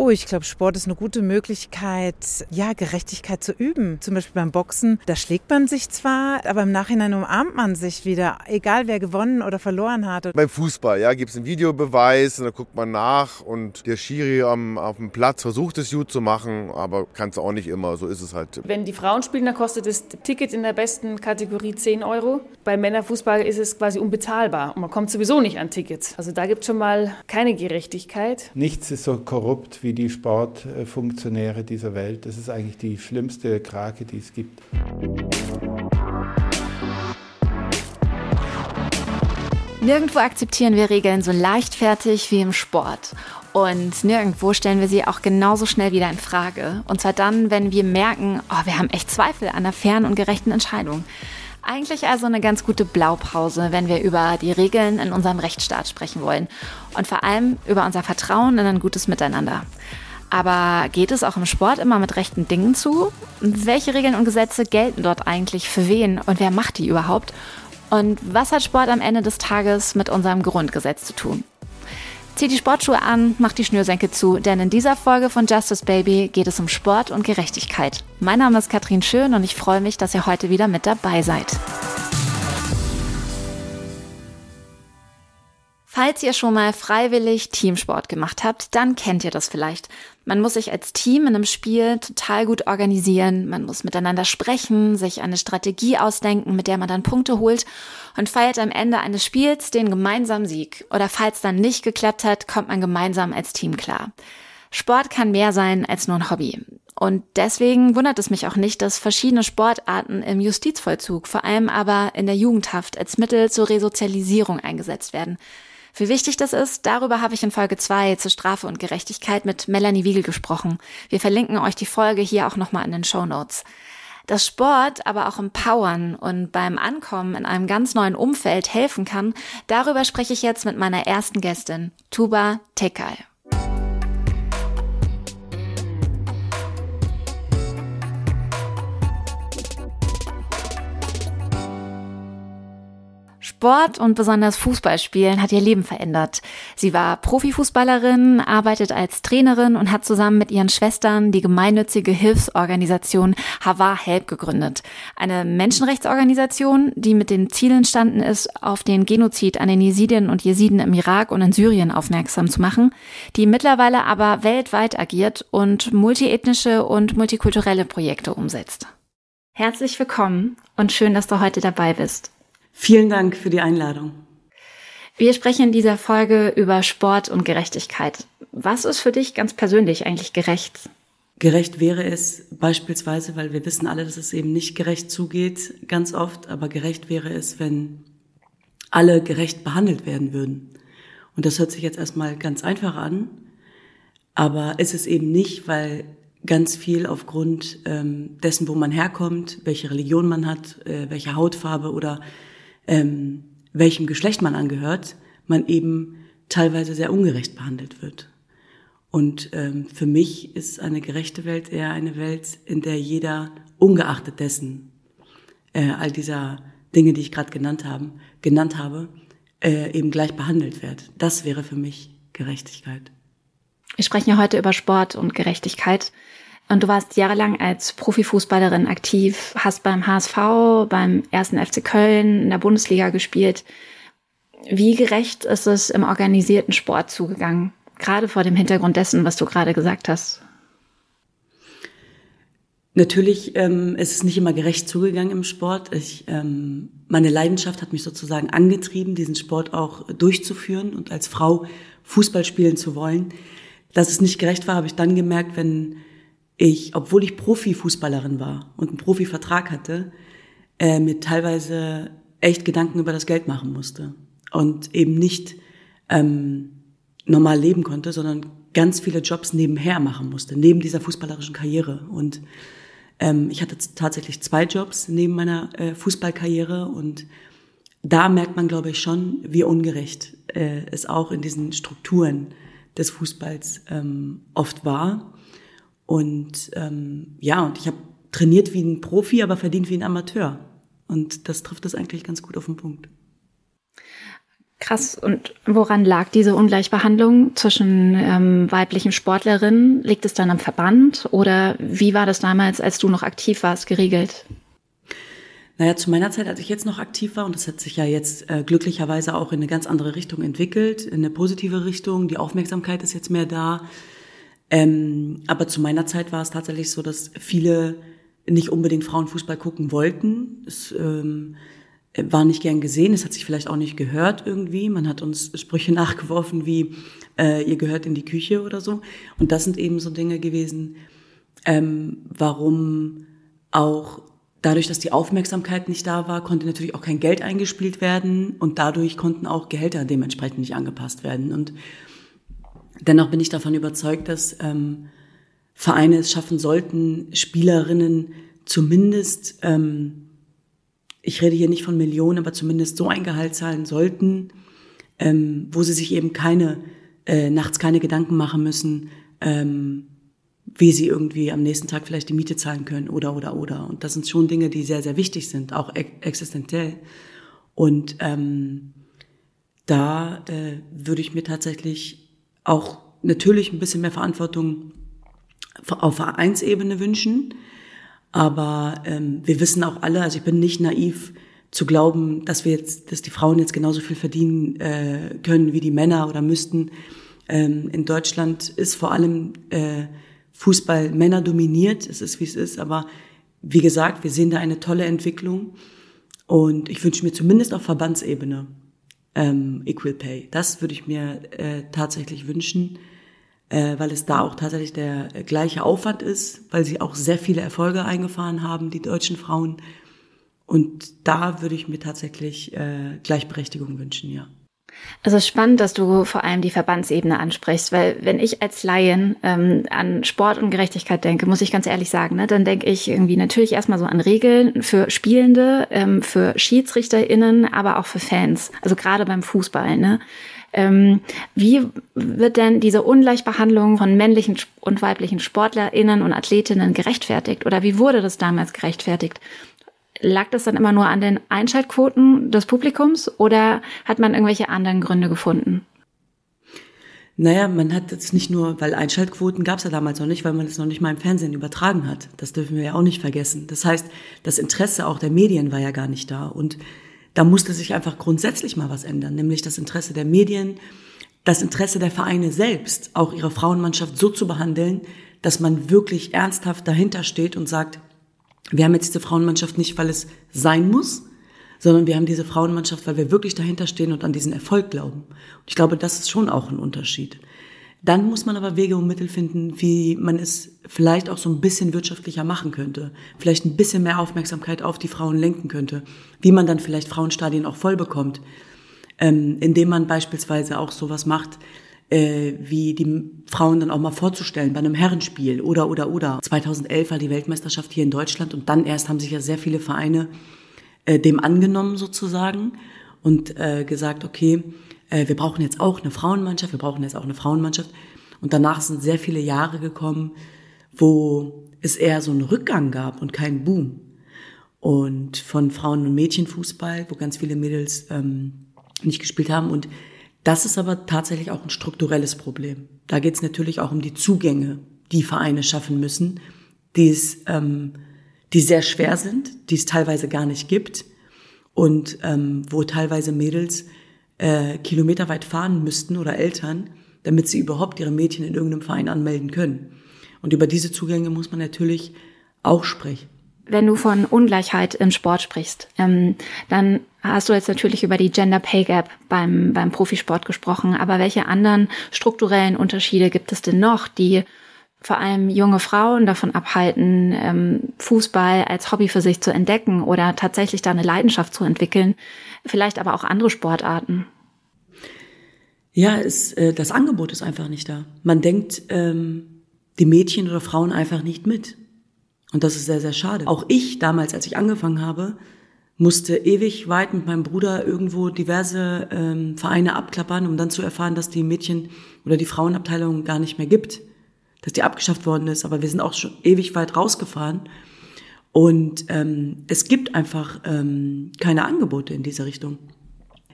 Oh, ich glaube, Sport ist eine gute Möglichkeit, ja, Gerechtigkeit zu üben. Zum Beispiel beim Boxen, da schlägt man sich zwar, aber im Nachhinein umarmt man sich wieder, egal wer gewonnen oder verloren hat. Beim Fußball, ja, gibt es einen Videobeweis und dann guckt man nach und der Schiri am, auf dem Platz versucht es gut zu machen, aber kann es auch nicht immer, so ist es halt. Wenn die Frauen spielen, dann kostet das Ticket in der besten Kategorie 10 Euro. Bei Männerfußball ist es quasi unbezahlbar und man kommt sowieso nicht an Tickets. Also da gibt es schon mal keine Gerechtigkeit. Nichts ist so korrupt wie die Sportfunktionäre dieser Welt. Das ist eigentlich die schlimmste Krake, die es gibt. Nirgendwo akzeptieren wir Regeln so leichtfertig wie im Sport. Und nirgendwo stellen wir sie auch genauso schnell wieder in Frage. Und zwar dann, wenn wir merken, oh, wir haben echt Zweifel an einer fairen und gerechten Entscheidung. Eigentlich also eine ganz gute Blaupause, wenn wir über die Regeln in unserem Rechtsstaat sprechen wollen. Und vor allem über unser Vertrauen in ein gutes Miteinander. Aber geht es auch im Sport immer mit rechten Dingen zu? Welche Regeln und Gesetze gelten dort eigentlich für wen und wer macht die überhaupt? Und was hat Sport am Ende des Tages mit unserem Grundgesetz zu tun? Zieht die Sportschuhe an, macht die Schnürsenkel zu, denn in dieser Folge von Justice Baby geht es um Sport und Gerechtigkeit. Mein Name ist Katrin Schön und ich freue mich, dass ihr heute wieder mit dabei seid. Falls ihr schon mal freiwillig Teamsport gemacht habt, dann kennt ihr das vielleicht. Man muss sich als Team in einem Spiel total gut organisieren, man muss miteinander sprechen, sich eine Strategie ausdenken, mit der man dann Punkte holt und feiert am Ende eines Spiels den gemeinsamen Sieg. Oder falls dann nicht geklappt hat, kommt man gemeinsam als Team klar. Sport kann mehr sein als nur ein Hobby. Und deswegen wundert es mich auch nicht, dass verschiedene Sportarten im Justizvollzug, vor allem aber in der Jugendhaft, als Mittel zur Resozialisierung eingesetzt werden. Wie wichtig das ist, darüber habe ich in Folge 2 zur Strafe und Gerechtigkeit mit Melanie Wiegel gesprochen. Wir verlinken euch die Folge hier auch nochmal in den Show Notes. Dass Sport aber auch empowern und beim Ankommen in einem ganz neuen Umfeld helfen kann, darüber spreche ich jetzt mit meiner ersten Gästin, Tuba Tekal. Sport und besonders Fußballspielen hat ihr Leben verändert. Sie war Profifußballerin, arbeitet als Trainerin und hat zusammen mit ihren Schwestern die gemeinnützige Hilfsorganisation Hava Help gegründet. Eine Menschenrechtsorganisation, die mit dem Ziel entstanden ist, auf den Genozid an den Jesidinnen und Jesiden im Irak und in Syrien aufmerksam zu machen, die mittlerweile aber weltweit agiert und multiethnische und multikulturelle Projekte umsetzt. Herzlich willkommen und schön, dass du heute dabei bist. Vielen Dank für die Einladung. Wir sprechen in dieser Folge über Sport und Gerechtigkeit. Was ist für dich ganz persönlich eigentlich gerecht? Gerecht wäre es beispielsweise, weil wir wissen alle, dass es eben nicht gerecht zugeht, ganz oft, aber gerecht wäre es, wenn alle gerecht behandelt werden würden. Und das hört sich jetzt erstmal ganz einfach an, aber ist es eben nicht, weil ganz viel aufgrund ähm, dessen, wo man herkommt, welche Religion man hat, äh, welche Hautfarbe oder ähm, welchem Geschlecht man angehört, man eben teilweise sehr ungerecht behandelt wird. Und ähm, für mich ist eine gerechte Welt eher eine Welt, in der jeder, ungeachtet dessen, äh, all dieser Dinge, die ich gerade genannt, haben, genannt habe, äh, eben gleich behandelt wird. Das wäre für mich Gerechtigkeit. Wir sprechen ja heute über Sport und Gerechtigkeit. Und du warst jahrelang als Profifußballerin aktiv, hast beim HSV, beim ersten FC Köln in der Bundesliga gespielt. Wie gerecht ist es im organisierten Sport zugegangen? Gerade vor dem Hintergrund dessen, was du gerade gesagt hast. Natürlich ähm, ist es nicht immer gerecht zugegangen im Sport. Ich, ähm, meine Leidenschaft hat mich sozusagen angetrieben, diesen Sport auch durchzuführen und als Frau Fußball spielen zu wollen. Dass es nicht gerecht war, habe ich dann gemerkt, wenn ich, obwohl ich Profifußballerin war und einen Profivertrag hatte, äh, mir teilweise echt Gedanken über das Geld machen musste und eben nicht ähm, normal leben konnte, sondern ganz viele Jobs nebenher machen musste, neben dieser fußballerischen Karriere. Und ähm, ich hatte tatsächlich zwei Jobs neben meiner äh, Fußballkarriere und da merkt man, glaube ich, schon, wie ungerecht äh, es auch in diesen Strukturen des Fußballs ähm, oft war. Und ähm, ja, und ich habe trainiert wie ein Profi, aber verdient wie ein Amateur. Und das trifft das eigentlich ganz gut auf den Punkt. Krass. Und woran lag diese Ungleichbehandlung zwischen ähm, weiblichen Sportlerinnen? Liegt es dann am Verband oder wie war das damals, als du noch aktiv warst, geregelt? Naja, zu meiner Zeit, als ich jetzt noch aktiv war, und das hat sich ja jetzt äh, glücklicherweise auch in eine ganz andere Richtung entwickelt, in eine positive Richtung, die Aufmerksamkeit ist jetzt mehr da. Ähm, aber zu meiner Zeit war es tatsächlich so, dass viele nicht unbedingt Frauenfußball gucken wollten. Es ähm, war nicht gern gesehen, es hat sich vielleicht auch nicht gehört irgendwie. Man hat uns Sprüche nachgeworfen wie, äh, ihr gehört in die Küche oder so. Und das sind eben so Dinge gewesen, ähm, warum auch dadurch, dass die Aufmerksamkeit nicht da war, konnte natürlich auch kein Geld eingespielt werden und dadurch konnten auch Gehälter dementsprechend nicht angepasst werden. Und dennoch bin ich davon überzeugt, dass ähm, Vereine es schaffen sollten, Spielerinnen zumindest, ähm, ich rede hier nicht von Millionen, aber zumindest so ein Gehalt zahlen sollten, ähm, wo sie sich eben keine, äh, nachts keine Gedanken machen müssen, ähm, wie sie irgendwie am nächsten Tag vielleicht die Miete zahlen können oder oder oder. Und das sind schon Dinge, die sehr, sehr wichtig sind, auch existenziell. Und ähm, da äh, würde ich mir tatsächlich auch natürlich ein bisschen mehr Verantwortung auf Vereinsebene wünschen. Aber ähm, wir wissen auch alle, also ich bin nicht naiv zu glauben, dass wir jetzt, dass die Frauen jetzt genauso viel verdienen äh, können wie die Männer oder müssten. Ähm, in Deutschland ist vor allem äh, Fußball Männer dominiert. Es ist, wie es ist. Aber wie gesagt, wir sehen da eine tolle Entwicklung. Und ich wünsche mir zumindest auf Verbandsebene ähm, Equal Pay. Das würde ich mir äh, tatsächlich wünschen, äh, weil es da auch tatsächlich der gleiche Aufwand ist, weil sie auch sehr viele Erfolge eingefahren haben, die deutschen Frauen. Und da würde ich mir tatsächlich äh, Gleichberechtigung wünschen, ja. Es ist spannend, dass du vor allem die Verbandsebene ansprichst, weil wenn ich als Laien ähm, an Sport und Gerechtigkeit denke, muss ich ganz ehrlich sagen, ne, dann denke ich irgendwie natürlich erstmal so an Regeln für Spielende, ähm, für SchiedsrichterInnen, aber auch für Fans. Also gerade beim Fußball. Ne? Ähm, wie wird denn diese Ungleichbehandlung von männlichen und weiblichen SportlerInnen und Athletinnen gerechtfertigt? Oder wie wurde das damals gerechtfertigt? Lag das dann immer nur an den Einschaltquoten des Publikums oder hat man irgendwelche anderen Gründe gefunden? Naja, man hat jetzt nicht nur, weil Einschaltquoten gab es ja damals noch nicht, weil man es noch nicht mal im Fernsehen übertragen hat. Das dürfen wir ja auch nicht vergessen. Das heißt, das Interesse auch der Medien war ja gar nicht da. Und da musste sich einfach grundsätzlich mal was ändern, nämlich das Interesse der Medien, das Interesse der Vereine selbst, auch ihre Frauenmannschaft so zu behandeln, dass man wirklich ernsthaft dahinter steht und sagt, wir haben jetzt diese Frauenmannschaft nicht, weil es sein muss, sondern wir haben diese Frauenmannschaft, weil wir wirklich dahinter stehen und an diesen Erfolg glauben. Und ich glaube, das ist schon auch ein Unterschied. Dann muss man aber Wege und Mittel finden, wie man es vielleicht auch so ein bisschen wirtschaftlicher machen könnte, vielleicht ein bisschen mehr Aufmerksamkeit auf die Frauen lenken könnte, wie man dann vielleicht Frauenstadien auch voll bekommt, ähm, indem man beispielsweise auch sowas macht, äh, wie die Frauen dann auch mal vorzustellen bei einem Herrenspiel oder oder oder. 2011 war die Weltmeisterschaft hier in Deutschland und dann erst haben sich ja sehr viele Vereine äh, dem angenommen sozusagen und äh, gesagt, okay, äh, wir brauchen jetzt auch eine Frauenmannschaft, wir brauchen jetzt auch eine Frauenmannschaft. Und danach sind sehr viele Jahre gekommen, wo es eher so einen Rückgang gab und keinen Boom. Und von Frauen- und Mädchenfußball, wo ganz viele Mädels ähm, nicht gespielt haben. Und das ist aber tatsächlich auch ein strukturelles Problem. Da geht es natürlich auch um die Zugänge, die Vereine schaffen müssen, die, es, ähm, die sehr schwer sind, die es teilweise gar nicht gibt und ähm, wo teilweise Mädels äh, kilometerweit fahren müssten oder Eltern, damit sie überhaupt ihre Mädchen in irgendeinem Verein anmelden können. Und über diese Zugänge muss man natürlich auch sprechen. Wenn du von Ungleichheit im Sport sprichst, ähm, dann hast du jetzt natürlich über die Gender Pay Gap beim, beim Profisport gesprochen. Aber welche anderen strukturellen Unterschiede gibt es denn noch, die vor allem junge Frauen davon abhalten, ähm, Fußball als Hobby für sich zu entdecken oder tatsächlich da eine Leidenschaft zu entwickeln? Vielleicht aber auch andere Sportarten. Ja, es, äh, das Angebot ist einfach nicht da. Man denkt ähm, die Mädchen oder Frauen einfach nicht mit. Und das ist sehr, sehr schade. Auch ich damals, als ich angefangen habe, musste ewig weit mit meinem Bruder irgendwo diverse ähm, Vereine abklappern, um dann zu erfahren, dass die Mädchen- oder die Frauenabteilung gar nicht mehr gibt, dass die abgeschafft worden ist. Aber wir sind auch schon ewig weit rausgefahren. Und ähm, es gibt einfach ähm, keine Angebote in diese Richtung.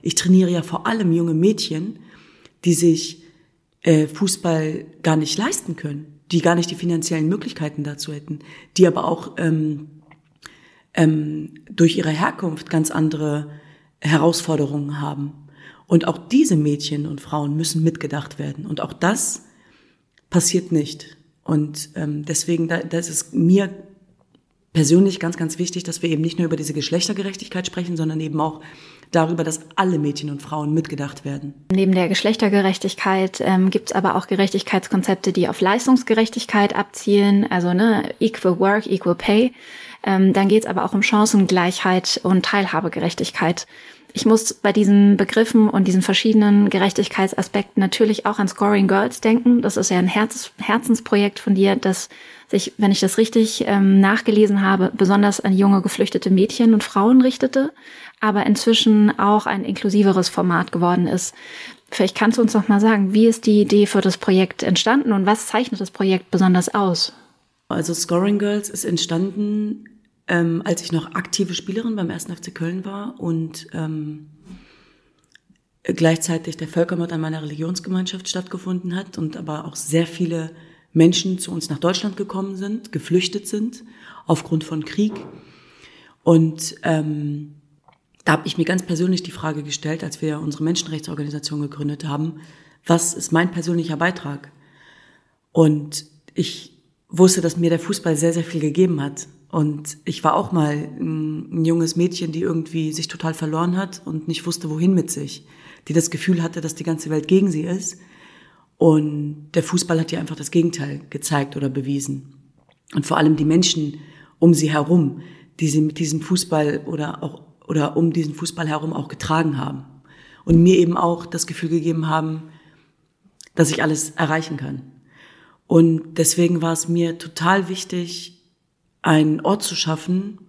ich trainiere ja vor allem junge Mädchen, die sich äh, Fußball gar nicht leisten können, die gar nicht die finanziellen Möglichkeiten dazu hätten, die aber auch ähm, ähm, durch ihre Herkunft ganz andere Herausforderungen haben. Und auch diese Mädchen und Frauen müssen mitgedacht werden. Und auch das passiert nicht. Und ähm, deswegen, da, das ist mir persönlich ganz, ganz wichtig, dass wir eben nicht nur über diese Geschlechtergerechtigkeit sprechen, sondern eben auch darüber, dass alle Mädchen und Frauen mitgedacht werden. Neben der Geschlechtergerechtigkeit ähm, gibt es aber auch Gerechtigkeitskonzepte, die auf Leistungsgerechtigkeit abzielen, also ne, Equal Work, Equal Pay. Ähm, dann geht es aber auch um Chancengleichheit und Teilhabegerechtigkeit. Ich muss bei diesen Begriffen und diesen verschiedenen Gerechtigkeitsaspekten natürlich auch an Scoring Girls denken. Das ist ja ein Herz Herzensprojekt von dir, das sich, wenn ich das richtig ähm, nachgelesen habe, besonders an junge geflüchtete Mädchen und Frauen richtete, aber inzwischen auch ein inklusiveres Format geworden ist. Vielleicht kannst du uns noch mal sagen, wie ist die Idee für das Projekt entstanden und was zeichnet das Projekt besonders aus? Also Scoring Girls ist entstanden ähm, als ich noch aktive Spielerin beim 1. FC Köln war und ähm, gleichzeitig der Völkermord an meiner Religionsgemeinschaft stattgefunden hat und aber auch sehr viele Menschen zu uns nach Deutschland gekommen sind, geflüchtet sind aufgrund von Krieg. Und ähm, da habe ich mir ganz persönlich die Frage gestellt, als wir unsere Menschenrechtsorganisation gegründet haben, was ist mein persönlicher Beitrag? Und ich wusste, dass mir der Fußball sehr, sehr viel gegeben hat. Und ich war auch mal ein, junges Mädchen, die irgendwie sich total verloren hat und nicht wusste, wohin mit sich. Die das Gefühl hatte, dass die ganze Welt gegen sie ist. Und der Fußball hat ihr einfach das Gegenteil gezeigt oder bewiesen. Und vor allem die Menschen um sie herum, die sie mit diesem Fußball oder auch, oder um diesen Fußball herum auch getragen haben. Und mir eben auch das Gefühl gegeben haben, dass ich alles erreichen kann. Und deswegen war es mir total wichtig, einen Ort zu schaffen,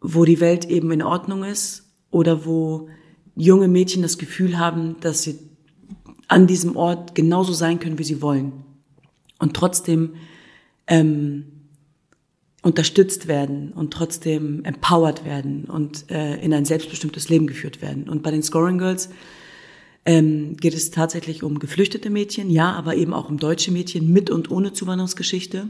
wo die Welt eben in Ordnung ist oder wo junge Mädchen das Gefühl haben, dass sie an diesem Ort genauso sein können, wie sie wollen und trotzdem ähm, unterstützt werden und trotzdem empowered werden und äh, in ein selbstbestimmtes Leben geführt werden. Und bei den Scoring Girls ähm, geht es tatsächlich um geflüchtete Mädchen, ja, aber eben auch um deutsche Mädchen mit und ohne Zuwanderungsgeschichte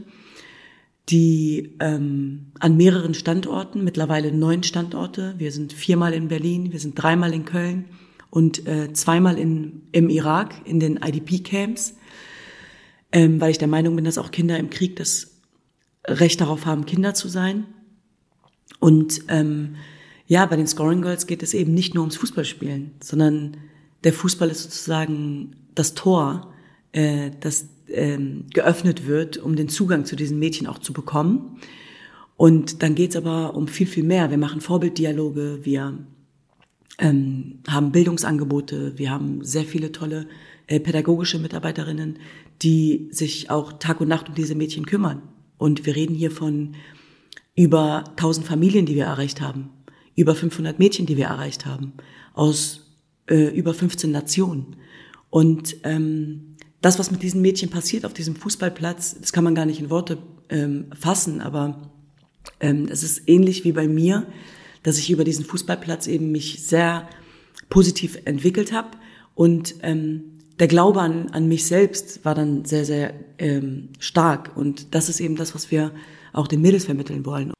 die ähm, an mehreren Standorten, mittlerweile neun Standorte, wir sind viermal in Berlin, wir sind dreimal in Köln und äh, zweimal in, im Irak in den IDP-Camps, ähm, weil ich der Meinung bin, dass auch Kinder im Krieg das Recht darauf haben, Kinder zu sein. Und ähm, ja, bei den Scoring Girls geht es eben nicht nur ums Fußballspielen, sondern der Fußball ist sozusagen das Tor, äh, das ähm, geöffnet wird, um den Zugang zu diesen Mädchen auch zu bekommen. Und dann geht's aber um viel, viel mehr. Wir machen Vorbilddialoge, wir ähm, haben Bildungsangebote, wir haben sehr viele tolle äh, pädagogische Mitarbeiterinnen, die sich auch Tag und Nacht um diese Mädchen kümmern. Und wir reden hier von über 1000 Familien, die wir erreicht haben, über 500 Mädchen, die wir erreicht haben, aus äh, über 15 Nationen. Und ähm, das, was mit diesen Mädchen passiert auf diesem Fußballplatz, das kann man gar nicht in Worte ähm, fassen, aber ähm, es ist ähnlich wie bei mir, dass ich über diesen Fußballplatz eben mich sehr positiv entwickelt habe und ähm, der Glaube an, an mich selbst war dann sehr, sehr ähm, stark und das ist eben das, was wir auch den Mädels vermitteln wollen.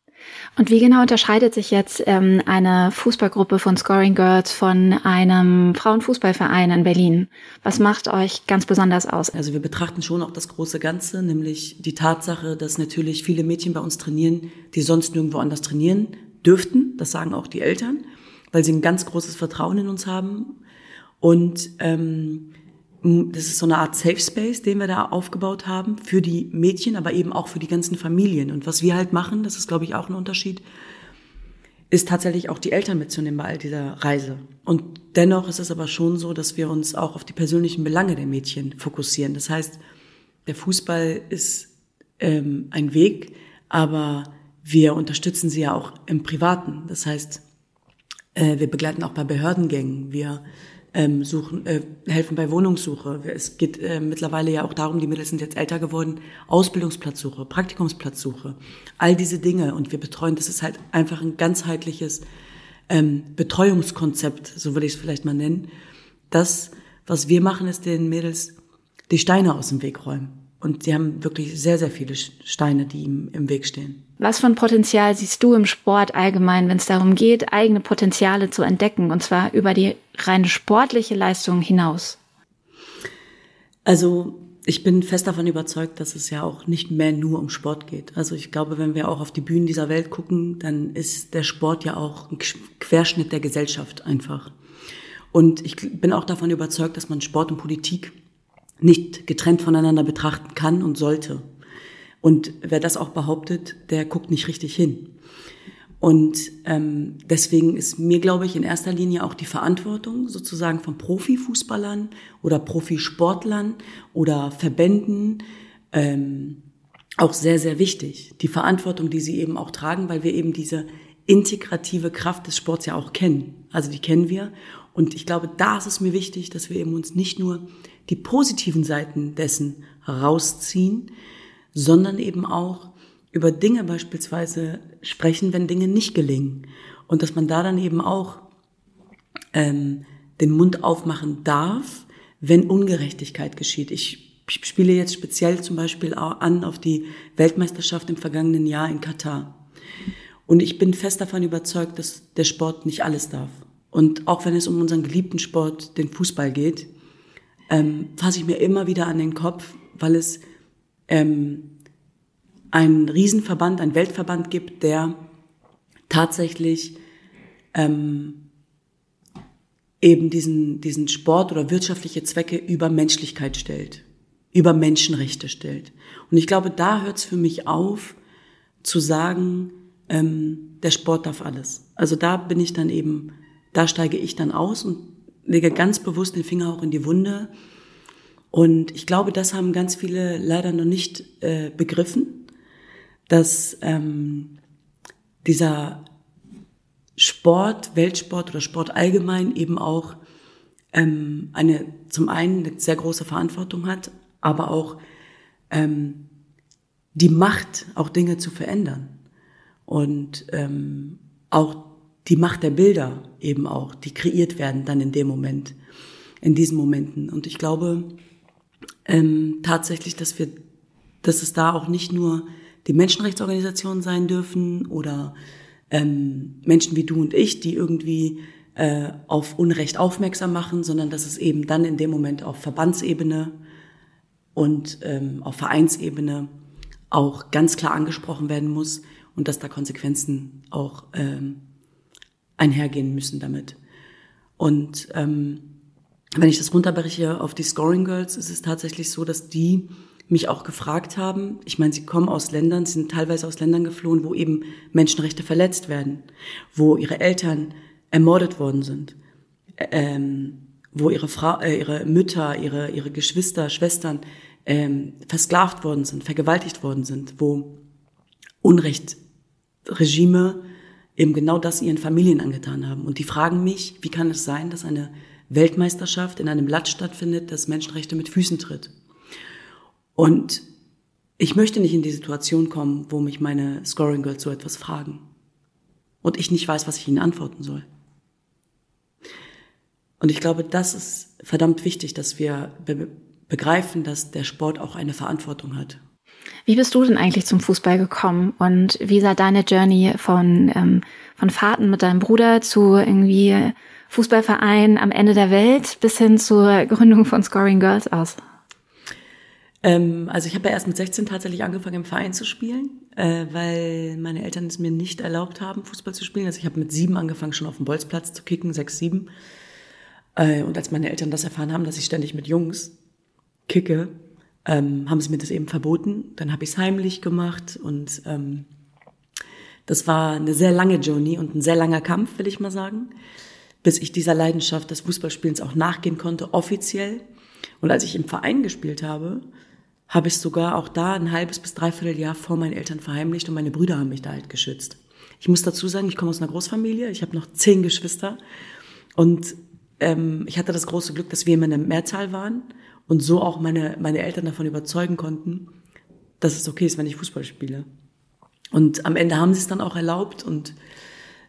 Und wie genau unterscheidet sich jetzt ähm, eine Fußballgruppe von Scoring Girls von einem Frauenfußballverein in Berlin? Was macht euch ganz besonders aus? Also wir betrachten schon auch das große Ganze, nämlich die Tatsache, dass natürlich viele Mädchen bei uns trainieren, die sonst nirgendwo anders trainieren dürften. Das sagen auch die Eltern, weil sie ein ganz großes Vertrauen in uns haben. Und ähm, das ist so eine Art Safe Space, den wir da aufgebaut haben für die Mädchen, aber eben auch für die ganzen Familien. Und was wir halt machen, das ist, glaube ich, auch ein Unterschied, ist tatsächlich auch die Eltern mitzunehmen bei all dieser Reise. Und dennoch ist es aber schon so, dass wir uns auch auf die persönlichen Belange der Mädchen fokussieren. Das heißt, der Fußball ist ähm, ein Weg, aber wir unterstützen sie ja auch im Privaten. Das heißt, äh, wir begleiten auch bei Behördengängen. Wir ähm, suchen, äh, helfen bei Wohnungssuche. Es geht äh, mittlerweile ja auch darum, die Mädels sind jetzt älter geworden, Ausbildungsplatzsuche, Praktikumsplatzsuche, all diese Dinge. Und wir betreuen, das ist halt einfach ein ganzheitliches ähm, Betreuungskonzept, so würde ich es vielleicht mal nennen. Das, was wir machen, ist den Mädels die Steine aus dem Weg räumen. Und die haben wirklich sehr, sehr viele Steine, die ihm im Weg stehen. Was für ein Potenzial siehst du im Sport allgemein, wenn es darum geht, eigene Potenziale zu entdecken, und zwar über die reine sportliche Leistung hinaus? Also ich bin fest davon überzeugt, dass es ja auch nicht mehr nur um Sport geht. Also ich glaube, wenn wir auch auf die Bühnen dieser Welt gucken, dann ist der Sport ja auch ein Querschnitt der Gesellschaft einfach. Und ich bin auch davon überzeugt, dass man Sport und Politik nicht getrennt voneinander betrachten kann und sollte. Und wer das auch behauptet, der guckt nicht richtig hin. Und ähm, deswegen ist mir, glaube ich, in erster Linie auch die Verantwortung sozusagen von Profifußballern oder Profisportlern oder Verbänden ähm, auch sehr, sehr wichtig. Die Verantwortung, die sie eben auch tragen, weil wir eben diese integrative Kraft des Sports ja auch kennen. Also die kennen wir. Und ich glaube, da ist es mir wichtig, dass wir eben uns nicht nur die positiven Seiten dessen rausziehen, sondern eben auch über Dinge beispielsweise sprechen, wenn Dinge nicht gelingen. Und dass man da dann eben auch ähm, den Mund aufmachen darf, wenn Ungerechtigkeit geschieht. Ich spiele jetzt speziell zum Beispiel an auf die Weltmeisterschaft im vergangenen Jahr in Katar. Und ich bin fest davon überzeugt, dass der Sport nicht alles darf. Und auch wenn es um unseren geliebten Sport, den Fußball geht, ähm, fasse ich mir immer wieder an den Kopf, weil es ähm, einen Riesenverband, einen Weltverband gibt, der tatsächlich ähm, eben diesen, diesen Sport oder wirtschaftliche Zwecke über Menschlichkeit stellt, über Menschenrechte stellt. Und ich glaube, da hört es für mich auf, zu sagen, ähm, der Sport darf alles. Also da bin ich dann eben, da steige ich dann aus und lege ganz bewusst den Finger auch in die Wunde. Und ich glaube, das haben ganz viele leider noch nicht äh, begriffen dass ähm, dieser Sport, Weltsport oder Sport allgemein eben auch ähm, eine zum einen eine sehr große Verantwortung hat, aber auch ähm, die Macht, auch Dinge zu verändern und ähm, auch die Macht der Bilder eben auch, die kreiert werden dann in dem Moment, in diesen Momenten. Und ich glaube ähm, tatsächlich, dass wir, dass es da auch nicht nur die Menschenrechtsorganisationen sein dürfen oder ähm, Menschen wie du und ich, die irgendwie äh, auf Unrecht aufmerksam machen, sondern dass es eben dann in dem Moment auf Verbandsebene und ähm, auf Vereinsebene auch ganz klar angesprochen werden muss und dass da Konsequenzen auch ähm, einhergehen müssen damit. Und ähm, wenn ich das runterbreche auf die Scoring Girls, ist es tatsächlich so, dass die mich auch gefragt haben. Ich meine, sie kommen aus Ländern, sind teilweise aus Ländern geflohen, wo eben Menschenrechte verletzt werden, wo ihre Eltern ermordet worden sind, ähm, wo ihre Frau, äh, ihre Mütter, ihre ihre Geschwister, Schwestern ähm, versklavt worden sind, vergewaltigt worden sind, wo Unrechtregime eben genau das ihren Familien angetan haben. Und die fragen mich, wie kann es sein, dass eine Weltmeisterschaft in einem Land stattfindet, das Menschenrechte mit Füßen tritt? Und ich möchte nicht in die Situation kommen, wo mich meine Scoring Girls so etwas fragen und ich nicht weiß, was ich ihnen antworten soll. Und ich glaube, das ist verdammt wichtig, dass wir be begreifen, dass der Sport auch eine Verantwortung hat. Wie bist du denn eigentlich zum Fußball gekommen und wie sah deine Journey von, ähm, von Fahrten mit deinem Bruder zu irgendwie Fußballverein am Ende der Welt bis hin zur Gründung von Scoring Girls aus? Ähm, also ich habe ja erst mit 16 tatsächlich angefangen im Verein zu spielen, äh, weil meine Eltern es mir nicht erlaubt haben, Fußball zu spielen. Also ich habe mit sieben angefangen, schon auf dem Bolzplatz zu kicken, sechs, sieben. Äh, und als meine Eltern das erfahren haben, dass ich ständig mit Jungs kicke, ähm, haben sie mir das eben verboten. Dann habe ich es heimlich gemacht und ähm, das war eine sehr lange Journey und ein sehr langer Kampf, will ich mal sagen, bis ich dieser Leidenschaft des Fußballspielens auch nachgehen konnte, offiziell. Und als ich im Verein gespielt habe, habe ich sogar auch da ein halbes bis dreiviertel Jahr vor meinen Eltern verheimlicht und meine Brüder haben mich da halt geschützt. Ich muss dazu sagen, ich komme aus einer Großfamilie, ich habe noch zehn Geschwister und ähm, ich hatte das große Glück, dass wir immer eine Mehrzahl waren und so auch meine, meine Eltern davon überzeugen konnten, dass es okay ist, wenn ich Fußball spiele. Und am Ende haben sie es dann auch erlaubt und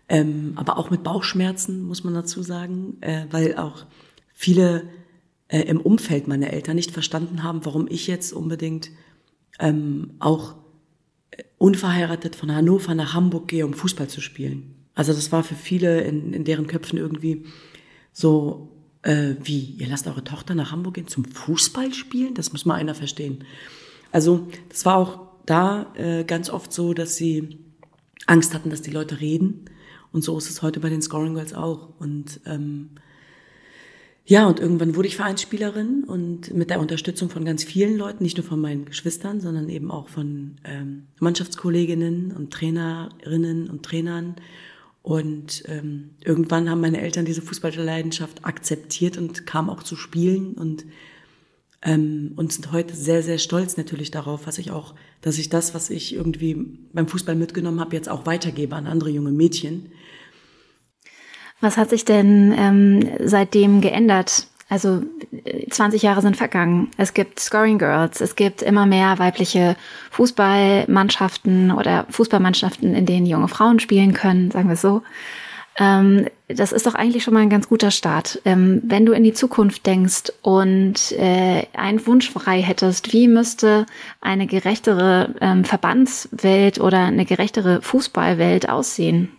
ähm, aber auch mit Bauchschmerzen, muss man dazu sagen, äh, weil auch viele äh, im Umfeld meiner Eltern nicht verstanden haben, warum ich jetzt unbedingt ähm, auch äh, unverheiratet von Hannover nach Hamburg gehe, um Fußball zu spielen. Also das war für viele in, in deren Köpfen irgendwie so äh, wie, ihr lasst eure Tochter nach Hamburg gehen zum Fußball spielen? Das muss mal einer verstehen. Also das war auch da äh, ganz oft so, dass sie Angst hatten, dass die Leute reden. Und so ist es heute bei den Scoring Girls auch. Und ähm, ja, und irgendwann wurde ich Vereinsspielerin und mit der Unterstützung von ganz vielen Leuten, nicht nur von meinen Geschwistern, sondern eben auch von ähm, Mannschaftskolleginnen und Trainerinnen und Trainern. Und ähm, irgendwann haben meine Eltern diese Fußballleidenschaft akzeptiert und kamen auch zu spielen und ähm, und sind heute sehr, sehr stolz natürlich darauf, was ich auch, dass ich das, was ich irgendwie beim Fußball mitgenommen habe, jetzt auch weitergebe an andere junge Mädchen. Was hat sich denn ähm, seitdem geändert? Also 20 Jahre sind vergangen. Es gibt Scoring Girls, es gibt immer mehr weibliche Fußballmannschaften oder Fußballmannschaften, in denen junge Frauen spielen können, sagen wir es so. Ähm, das ist doch eigentlich schon mal ein ganz guter Start. Ähm, wenn du in die Zukunft denkst und äh, einen Wunsch frei hättest, wie müsste eine gerechtere ähm, Verbandswelt oder eine gerechtere Fußballwelt aussehen?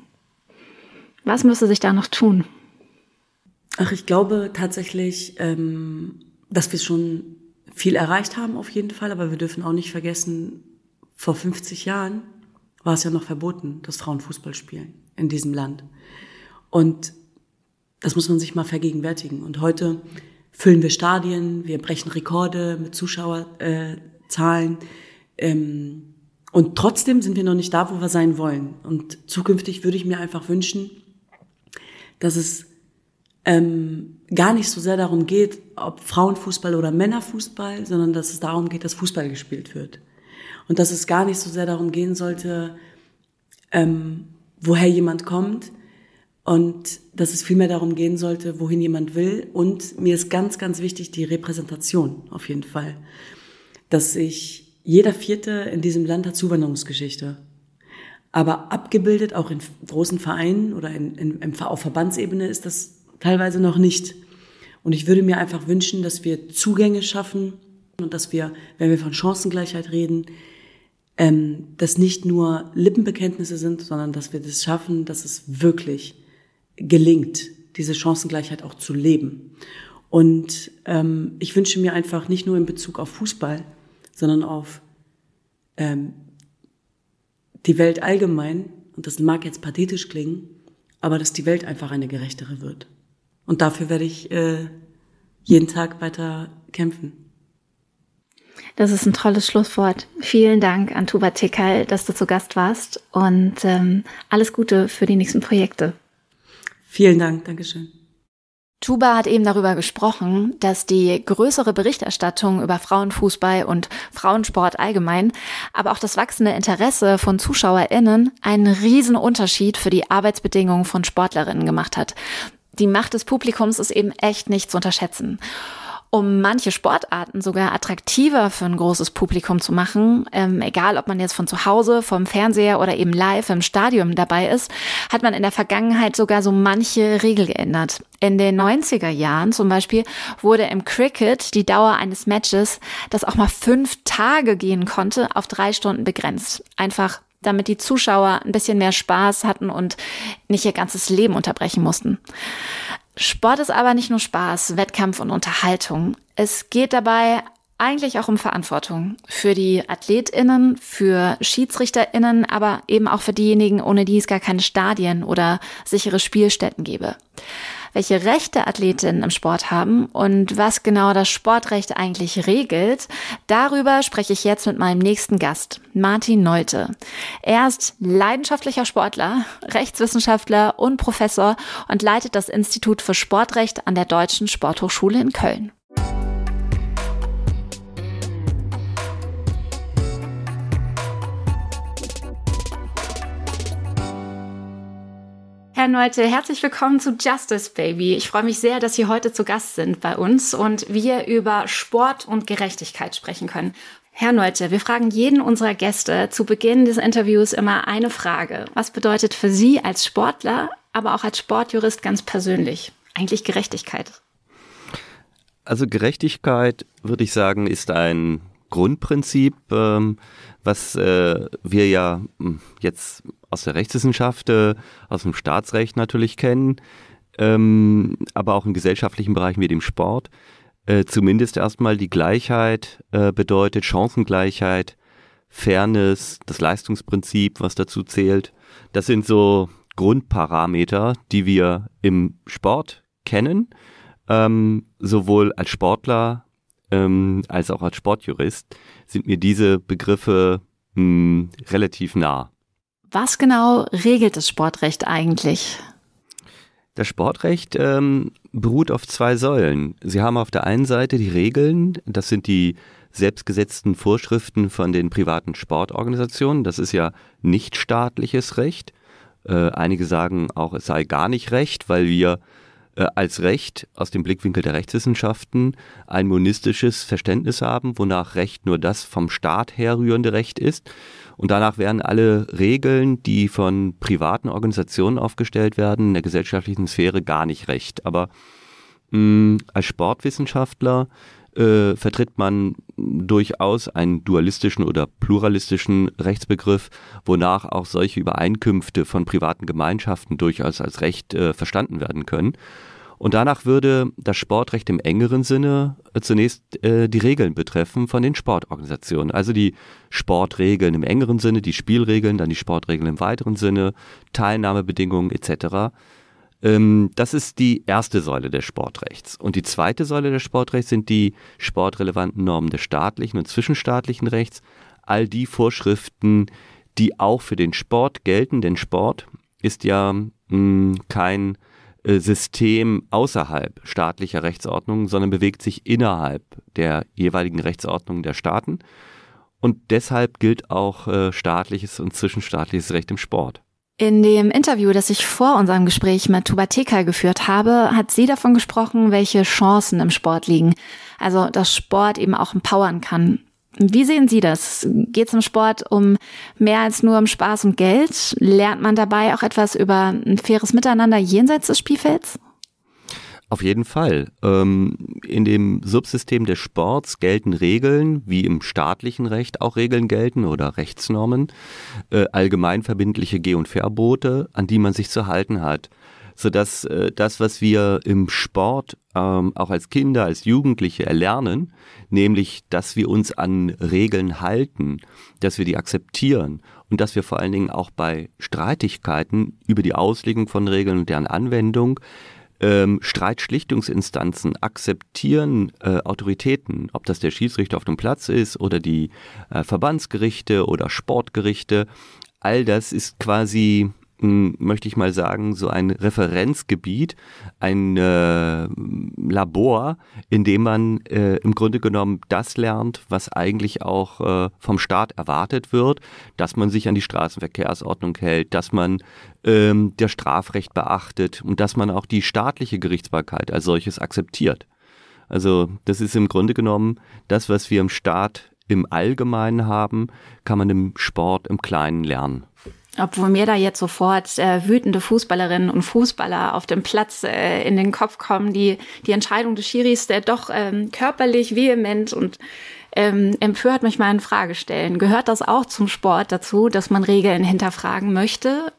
Was müsste sich da noch tun? Ach, ich glaube tatsächlich, ähm, dass wir schon viel erreicht haben auf jeden Fall, aber wir dürfen auch nicht vergessen, vor 50 Jahren war es ja noch verboten, dass Frauen Fußball spielen in diesem Land. Und das muss man sich mal vergegenwärtigen. Und heute füllen wir Stadien, wir brechen Rekorde mit Zuschauerzahlen. Äh, ähm, und trotzdem sind wir noch nicht da, wo wir sein wollen. Und zukünftig würde ich mir einfach wünschen, dass es ähm, gar nicht so sehr darum geht, ob Frauenfußball oder Männerfußball, sondern dass es darum geht, dass Fußball gespielt wird. Und dass es gar nicht so sehr darum gehen sollte, ähm, woher jemand kommt und dass es vielmehr darum gehen sollte, wohin jemand will. Und mir ist ganz, ganz wichtig die Repräsentation auf jeden Fall. Dass ich, jeder Vierte in diesem Land hat Zuwanderungsgeschichte aber abgebildet, auch in großen Vereinen oder in, in, auf Verbandsebene ist das teilweise noch nicht. Und ich würde mir einfach wünschen, dass wir Zugänge schaffen und dass wir, wenn wir von Chancengleichheit reden, ähm, das nicht nur Lippenbekenntnisse sind, sondern dass wir das schaffen, dass es wirklich gelingt, diese Chancengleichheit auch zu leben. Und ähm, ich wünsche mir einfach nicht nur in Bezug auf Fußball, sondern auf ähm, die Welt allgemein, und das mag jetzt pathetisch klingen, aber dass die Welt einfach eine gerechtere wird. Und dafür werde ich äh, jeden Tag weiter kämpfen. Das ist ein tolles Schlusswort. Vielen Dank an Tuba Tekal, dass du zu Gast warst und ähm, alles Gute für die nächsten Projekte. Vielen Dank, Dankeschön. Tuba hat eben darüber gesprochen, dass die größere Berichterstattung über Frauenfußball und Frauensport allgemein, aber auch das wachsende Interesse von ZuschauerInnen einen riesen Unterschied für die Arbeitsbedingungen von Sportlerinnen gemacht hat. Die Macht des Publikums ist eben echt nicht zu unterschätzen um manche Sportarten sogar attraktiver für ein großes Publikum zu machen, ähm, egal ob man jetzt von zu Hause, vom Fernseher oder eben live im Stadion dabei ist, hat man in der Vergangenheit sogar so manche Regel geändert. In den 90er Jahren zum Beispiel wurde im Cricket die Dauer eines Matches, das auch mal fünf Tage gehen konnte, auf drei Stunden begrenzt. Einfach damit die Zuschauer ein bisschen mehr Spaß hatten und nicht ihr ganzes Leben unterbrechen mussten. Sport ist aber nicht nur Spaß, Wettkampf und Unterhaltung. Es geht dabei eigentlich auch um Verantwortung für die Athletinnen, für Schiedsrichterinnen, aber eben auch für diejenigen, ohne die es gar keine Stadien oder sichere Spielstätten gäbe welche Rechte Athletinnen im Sport haben und was genau das Sportrecht eigentlich regelt, darüber spreche ich jetzt mit meinem nächsten Gast, Martin Neute. Er ist leidenschaftlicher Sportler, Rechtswissenschaftler und Professor und leitet das Institut für Sportrecht an der Deutschen Sporthochschule in Köln. Herr Neute, herzlich willkommen zu Justice Baby. Ich freue mich sehr, dass Sie heute zu Gast sind bei uns und wir über Sport und Gerechtigkeit sprechen können. Herr Neutsche, wir fragen jeden unserer Gäste zu Beginn des Interviews immer eine Frage. Was bedeutet für Sie als Sportler, aber auch als Sportjurist ganz persönlich eigentlich Gerechtigkeit? Also Gerechtigkeit, würde ich sagen, ist ein Grundprinzip, ähm, was äh, wir ja hm, jetzt aus der Rechtswissenschaft, äh, aus dem Staatsrecht natürlich kennen, ähm, aber auch im gesellschaftlichen Bereich wie dem Sport äh, zumindest erstmal die Gleichheit äh, bedeutet, Chancengleichheit, Fairness, das Leistungsprinzip, was dazu zählt. Das sind so Grundparameter, die wir im Sport kennen, ähm, sowohl als Sportler ähm, als auch als Sportjurist sind mir diese Begriffe mh, hm, relativ nah. Was genau regelt das Sportrecht eigentlich? Das Sportrecht ähm, beruht auf zwei Säulen. Sie haben auf der einen Seite die Regeln, das sind die selbstgesetzten Vorschriften von den privaten Sportorganisationen. Das ist ja nicht staatliches Recht. Äh, einige sagen auch, es sei gar nicht Recht, weil wir als Recht aus dem Blickwinkel der Rechtswissenschaften ein monistisches Verständnis haben, wonach Recht nur das vom Staat herrührende Recht ist. Und danach werden alle Regeln, die von privaten Organisationen aufgestellt werden, in der gesellschaftlichen Sphäre gar nicht recht. Aber mh, mm, als Sportwissenschaftler äh, vertritt man durchaus einen dualistischen oder pluralistischen Rechtsbegriff, wonach auch solche Übereinkünfte von privaten Gemeinschaften durchaus als Recht äh, verstanden werden können. Und danach würde das Sportrecht im engeren Sinne äh, zunächst äh, die Regeln betreffen von den Sportorganisationen. Also die Sportregeln im engeren Sinne, die Spielregeln, dann die Sportregeln im weiteren Sinne, Teilnahmebedingungen etc. Ähm, das ist die erste Säule des Sportrechts. Und die zweite Säule des Sportrechts sind die sportrelevanten Normen des staatlichen und zwischenstaatlichen Rechts. All die Vorschriften, die auch für den Sport gelten, denn Sport ist ja mh, hm, kein äh, System außerhalb staatlicher Rechtsordnungen, sondern bewegt sich innerhalb der jeweiligen Rechtsordnungen der Staaten. Und deshalb gilt auch äh, staatliches und zwischenstaatliches Recht im Sport. In dem Interview, das ich vor unserem Gespräch mit Tubateka geführt habe, hat sie davon gesprochen, welche Chancen im Sport liegen. Also, dass Sport eben auch empowern kann. Wie sehen Sie das? Geht es im Sport um mehr als nur um Spaß und Geld? Lernt man dabei auch etwas über ein faires Miteinander jenseits des Spielfelds? Auf jeden Fall. Ähm, in dem Subsystem des Sports gelten Regeln, wie im staatlichen Recht auch Regeln gelten oder Rechtsnormen, äh, allgemeinverbindliche Geh- und Verbote, an die man sich zu halten hat sodass äh, das, was wir im Sport ähm, auch als Kinder, als Jugendliche erlernen, nämlich, dass wir uns an Regeln halten, dass wir die akzeptieren und dass wir vor allen Dingen auch bei Streitigkeiten über die Auslegung von Regeln und deren Anwendung ähm, Streitschlichtungsinstanzen akzeptieren äh, Autoritäten, ob das der Schiedsrichter auf dem Platz ist oder die äh, Verbandsgerichte oder Sportgerichte. All das ist quasi möchte ich mal sagen, so ein Referenzgebiet, ein äh, Labor, in dem man äh, im Grunde genommen das lernt, was eigentlich auch äh, vom Staat erwartet wird, dass man sich an die Straßenverkehrsordnung hält, dass man ähm, der Strafrecht beachtet und dass man auch die staatliche Gerichtsbarkeit als solches akzeptiert. Also das ist im Grunde genommen das, was wir im Staat im Allgemeinen haben, kann man im Sport im Kleinen lernen. Obwohl mir da jetzt sofort äh, wütende Fußballerinnen und Fußballer auf dem Platz äh, in den Kopf kommen, die die Entscheidung des Schiris der doch ähm, körperlich vehement und ähm, empört mich mal in Frage stellen. Gehört das auch zum Sport dazu, dass man Regeln hinterfragen möchte?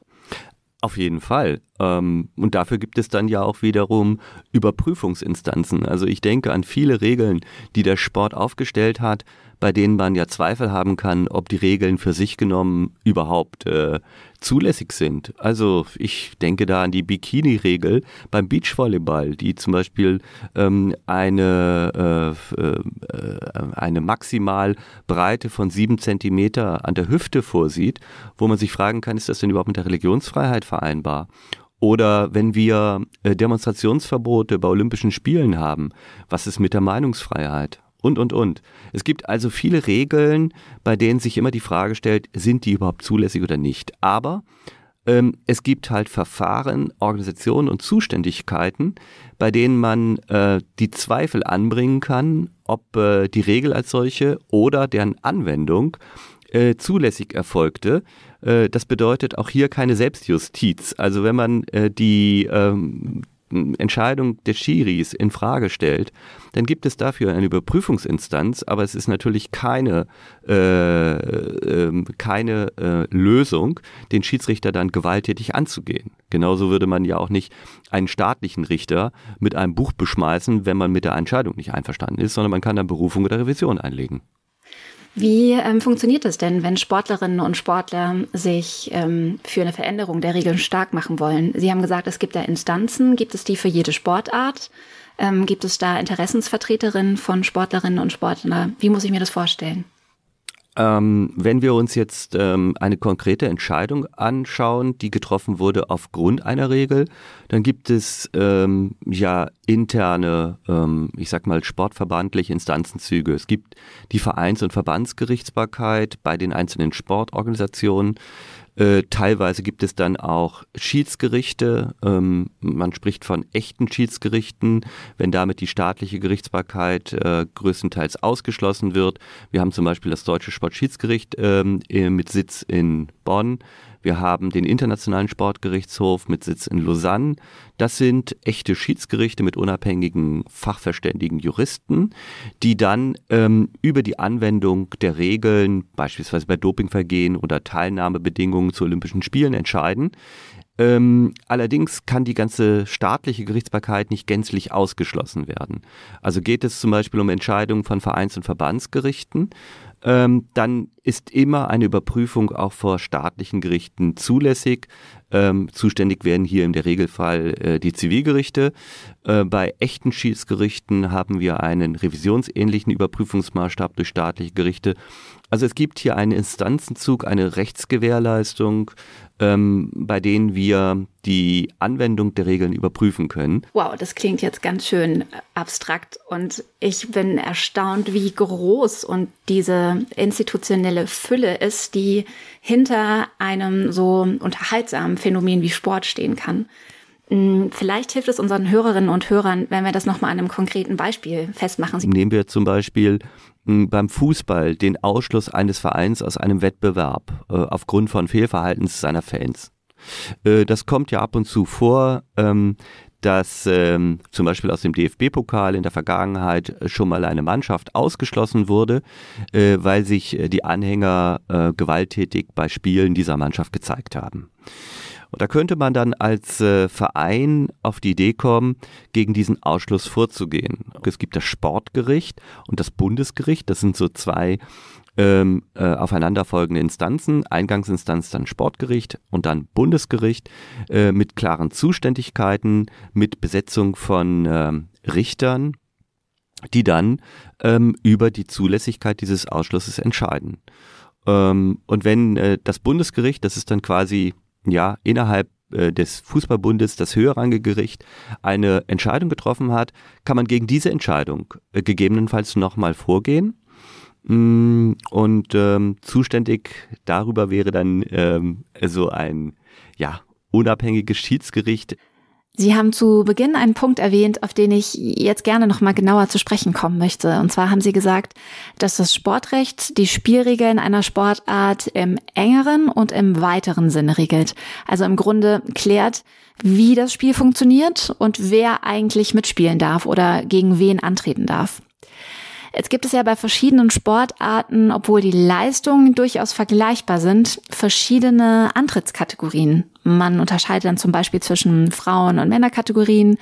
Auf jeden Fall. Ähm, und dafür gibt es dann ja auch wiederum Überprüfungsinstanzen. Also ich denke an viele Regeln, die der Sport aufgestellt hat, bei denen man ja Zweifel haben kann, ob die Regeln für sich genommen überhaupt äh, zulässig sind. Also ich denke da an die Bikini-Regel beim Beachvolleyball, die zum Beispiel ähm, eine, äh, äh, eine Maximalbreite von sieben Zentimeter an der Hüfte vorsieht, wo man sich fragen kann, ist das denn überhaupt mit der Religionsfreiheit vereinbar? Oder wenn wir äh, Demonstrationsverbote bei Olympischen Spielen haben, was ist mit der Meinungsfreiheit? Und, und, und. Es gibt also viele Regeln, bei denen sich immer die Frage stellt, sind die überhaupt zulässig oder nicht. Aber ähm, es gibt halt Verfahren, Organisationen und Zuständigkeiten, bei denen man äh, die Zweifel anbringen kann, ob äh, die Regel als solche oder deren Anwendung äh, zulässig erfolgte. Äh, das bedeutet auch hier keine Selbstjustiz. Also wenn man äh, die ähm, Entscheidung des Schiris in Frage stellt, dann gibt es dafür eine Überprüfungsinstanz, aber es ist natürlich keine, äh, äh, keine äh, Lösung, den Schiedsrichter dann gewalttätig anzugehen. Genauso würde man ja auch nicht einen staatlichen Richter mit einem Buch beschmeißen, wenn man mit der Entscheidung nicht einverstanden ist, sondern man kann dann Berufung oder Revision einlegen. Wie ähm, funktioniert es denn, wenn Sportlerinnen und Sportler sich ähm, für eine Veränderung der Regeln stark machen wollen? Sie haben gesagt, es gibt da Instanzen. Gibt es die für jede Sportart? Ähm, gibt es da Interessensvertreterinnen von Sportlerinnen und Sportlern? Wie muss ich mir das vorstellen? Ähm, wenn wir uns jetzt ähm, eine konkrete Entscheidung anschauen, die getroffen wurde aufgrund einer Regel, dann gibt es ähm, ja interne, ähm, ich sag mal sportverbandliche Instanzenzüge. Es gibt die Vereins- und Verbandsgerichtsbarkeit bei den einzelnen Sportorganisationen. Äh, teilweise gibt es dann auch Schiedsgerichte. Ähm, man spricht von echten Schiedsgerichten, wenn damit die staatliche Gerichtsbarkeit äh, größtenteils ausgeschlossen wird. Wir haben zum Beispiel das Deutsche Sportschiedsgericht ähm, mit Sitz in Bonn. Wir haben den Internationalen Sportgerichtshof mit Sitz in Lausanne. Das sind echte Schiedsgerichte mit unabhängigen, fachverständigen Juristen, die dann ähm, über die Anwendung der Regeln, beispielsweise bei Dopingvergehen oder Teilnahmebedingungen zu Olympischen Spielen entscheiden. Ähm, allerdings kann die ganze staatliche Gerichtsbarkeit nicht gänzlich ausgeschlossen werden. Also geht es zum Beispiel um Entscheidungen von Vereins- und Verbandsgerichten, ähm, dann ist immer eine Überprüfung auch vor staatlichen Gerichten zulässig. Ähm, zuständig werden hier in der Regelfall äh, die Zivilgerichte. Äh, bei echten Schiedsgerichten haben wir einen revisionsähnlichen Überprüfungsmaßstab durch staatliche Gerichte. Also es gibt hier einen Instanzenzug, eine Rechtsgewährleistung, ähm, bei denen wir die Anwendung der Regeln überprüfen können. Wow, das klingt jetzt ganz schön abstrakt und ich bin erstaunt, wie groß und diese institutionelle Fülle ist, die hinter einem so unterhaltsamen Phänomen wie Sport stehen kann. Hm, vielleicht hilft es unseren Hörerinnen und Hörern, wenn wir das nochmal an einem konkreten Beispiel festmachen. Nehmen wir zum Beispiel beim Fußball den Ausschluss eines Vereins aus einem Wettbewerb äh, aufgrund von Fehlverhaltens seiner Fans. Äh, das kommt ja ab und zu vor, ähm, dass ähm, zum Beispiel aus dem DFB-Pokal in der Vergangenheit schon mal eine Mannschaft ausgeschlossen wurde, äh, weil sich äh, die Anhänger äh, gewalttätig bei Spielen dieser Mannschaft gezeigt haben. Und da könnte man dann als äh, Verein auf die Idee kommen, gegen diesen Ausschluss vorzugehen. Es gibt das Sportgericht und das Bundesgericht. Das sind so zwei ähm, äh, aufeinanderfolgende Instanzen. Eingangsinstanz dann Sportgericht und dann Bundesgericht äh, mit klaren Zuständigkeiten, mit Besetzung von ähm, Richtern, die dann ähm, über die Zulässigkeit dieses Ausschlusses entscheiden. Ähm, und wenn äh, das Bundesgericht, das ist dann quasi ja innerhalb äh, des Fußballbundes das höherrangige Gericht eine Entscheidung getroffen hat, kann man gegen diese Entscheidung äh, gegebenenfalls nochmal vorgehen. Mm, und ähm, zuständig darüber wäre dann ähm, so ein ja unabhängiges Schiedsgericht. Sie haben zu Beginn einen Punkt erwähnt, auf den ich jetzt gerne noch mal genauer zu sprechen kommen möchte. Und zwar haben Sie gesagt, dass das Sportrecht die Spielregeln einer Sportart im engeren und im weiteren Sinne regelt. Also im Grunde klärt, wie das Spiel funktioniert und wer eigentlich mitspielen darf oder gegen wen antreten darf. Jetzt gibt es ja bei verschiedenen Sportarten, obwohl die Leistungen durchaus vergleichbar sind, verschiedene Antrittskategorien. Man unterscheidet dann zum Beispiel zwischen Frauen- und Männerkategorien.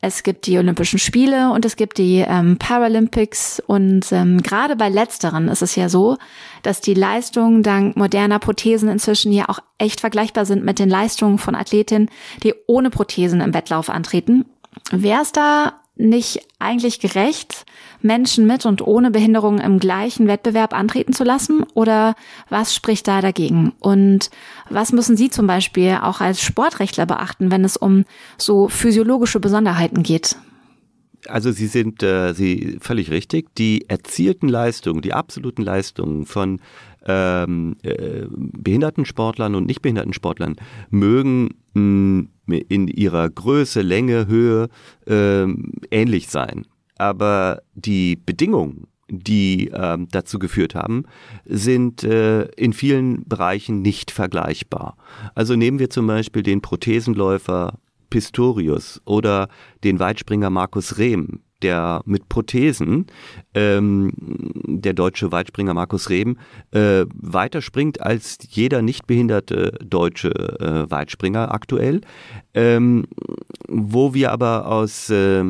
Es gibt die Olympischen Spiele und es gibt die ähm, Paralympics. Und ähm, gerade bei letzteren ist es ja so, dass die Leistungen dank moderner Prothesen inzwischen ja auch echt vergleichbar sind mit den Leistungen von Athletinnen, die ohne Prothesen im Wettlauf antreten. Wäre es da nicht eigentlich gerecht, Menschen mit und ohne Behinderung im gleichen Wettbewerb antreten zu lassen? Oder was spricht da dagegen? Und was müssen Sie zum Beispiel auch als Sportrechtler beachten, wenn es um so physiologische Besonderheiten geht? Also Sie sind äh, Sie völlig richtig. Die erzielten Leistungen, die absoluten Leistungen von ähm, äh, Behindertensportlern und Nichtbehindertensportlern mögen mh, in ihrer Größe, Länge, Höhe äh, ähnlich sein. Aber die Bedingungen, die äh, dazu geführt haben, sind äh, in vielen Bereichen nicht vergleichbar. Also nehmen wir zum Beispiel den Prothesenläufer Pistorius oder den Weitspringer Markus Rehm, der mit Prothesen, ähm, der deutsche Weitspringer Markus Rehm, äh, weiter springt als jeder nicht behinderte deutsche äh, Weitspringer aktuell, ähm, wo wir aber aus äh,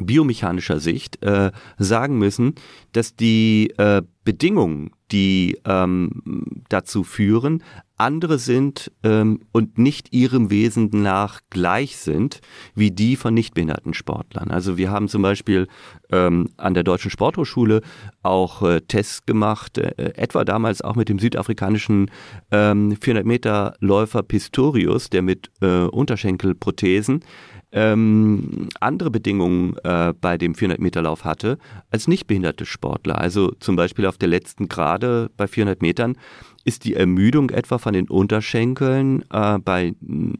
biomechanischer Sicht äh, sagen müssen, dass die äh, Bedingungen, die ähm, dazu führen, andere sind ähm, und nicht ihrem Wesen nach gleich sind wie die von nichtbehinderten Sportlern. Also wir haben zum Beispiel ähm, an der Deutschen Sporthochschule auch äh, Tests gemacht, äh, etwa damals auch mit dem südafrikanischen ähm, 400 Meter Läufer Pistorius, der mit äh, Unterschenkelprothesen ähm, andere Bedingungen äh, bei dem 400-Meter-Lauf hatte als nicht behinderte Sportler. Also zum Beispiel auf der letzten Gerade bei 400 Metern ist die Ermüdung etwa von den Unterschenkeln äh, bei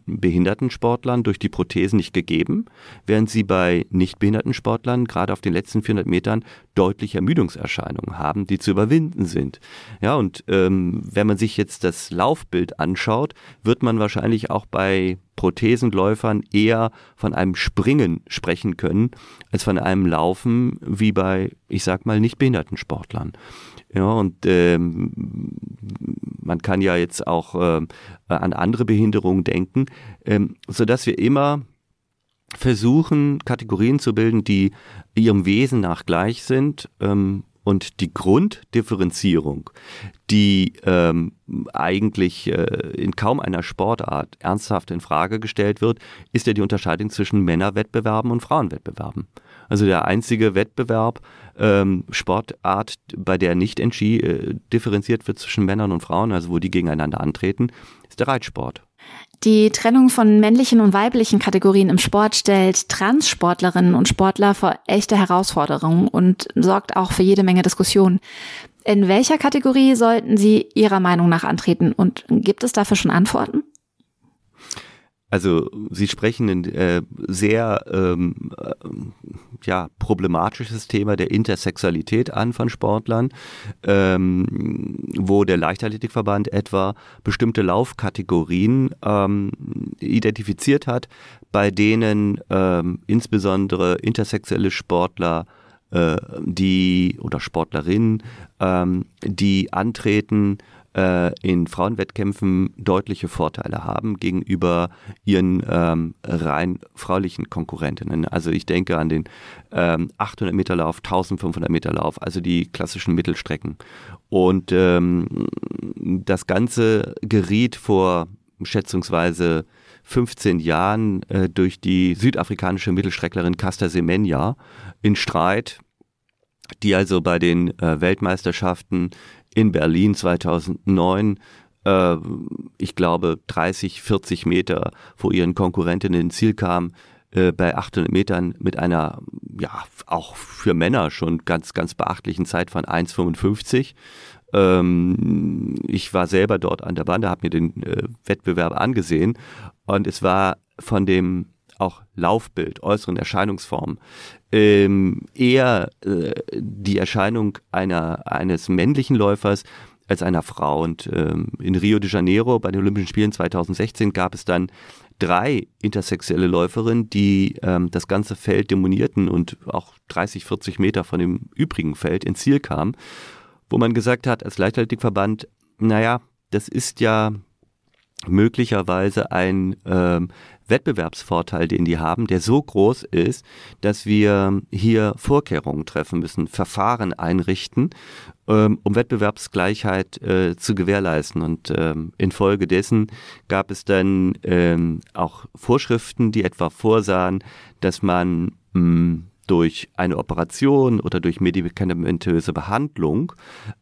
behinderten Sportlern durch die Prothesen nicht gegeben, während sie bei nicht behinderten Sportlern gerade auf den letzten 400 Metern deutliche Ermüdungserscheinungen haben, die zu überwinden sind. Ja, und ähm, wenn man sich jetzt das Laufbild anschaut, wird man wahrscheinlich auch bei Prothesenläufern eher von einem Springen sprechen können, als von einem Laufen wie bei, ich sag mal, nicht behinderten Sportlern. Ja, und ähm, man kann ja jetzt auch äh, an andere Behinderungen denken, ähm, sodass wir immer versuchen, Kategorien zu bilden, die ihrem Wesen nach gleich sind ähm, und die Grunddifferenzierung, die ähm, eigentlich äh, in kaum einer Sportart ernsthaft in Frage gestellt wird, ist ja die Unterscheidung zwischen Männerwettbewerben und Frauenwettbewerben. Also der einzige Wettbewerb, ähm, Sportart, bei der nicht äh, differenziert wird zwischen Männern und Frauen, also wo die gegeneinander antreten, ist der Reitsport. Die Trennung von männlichen und weiblichen Kategorien im Sport stellt Transsportlerinnen und Sportler vor echte Herausforderungen und sorgt auch für jede Menge Diskussionen. In welcher Kategorie sollten Sie Ihrer Meinung nach antreten und gibt es dafür schon Antworten? Also Sie sprechen ein äh, sehr ähm, äh, ja, problematisches Thema der Intersexualität an von Sportlern, ähm, wo der Leichtathletikverband etwa bestimmte Laufkategorien ähm, identifiziert hat, bei denen ähm, insbesondere intersexuelle Sportler äh, die oder Sportlerinnen, ähm, die antreten, äh, in Frauenwettkämpfen deutliche Vorteile haben gegenüber ihren ähm, rein fraulichen Konkurrentinnen. Also ich denke an den ähm, 800 Meter Lauf, 1500 Meter Lauf, also die klassischen Mittelstrecken. Und ähm, das Ganze geriet vor schätzungsweise 15 Jahren äh, durch die südafrikanische Mittelstrecklerin Casta Semenya in Streit, die also bei den äh, Weltmeisterschaften in Berlin 2009 äh, ich glaube 30, 40 Meter vor ihren Konkurrentinnen ins Ziel kam, äh, bei 800 Metern mit einer, ja, auch für Männer schon ganz, ganz beachtlichen Zeit von 1,55. Ähm, ich war selber dort an der Bande, habe mir den äh, Wettbewerb angesehen und es war von dem auch Laufbild, äußeren Erscheinungsformen, ähm, eher äh, die Erscheinung einer, eines männlichen Läufers als einer Frau. Und ähm, in Rio de Janeiro bei den Olympischen Spielen 2016 gab es dann drei intersexuelle Läuferinnen, die ähm, das ganze Feld demonierten und auch 30, 40 Meter von dem übrigen Feld ins Ziel kamen, wo man gesagt hat, als Leichtathletikverband, naja, das ist ja möglicherweise ein ähm, Wettbewerbsvorteil, den die haben, der so groß ist, dass wir hier Vorkehrungen treffen müssen, Verfahren einrichten, ähm, um Wettbewerbsgleichheit äh, zu gewährleisten. Und ähm, infolgedessen gab es dann ähm, auch Vorschriften, die etwa vorsahen, dass man mh, durch eine Operation oder durch medikamentöse Behandlung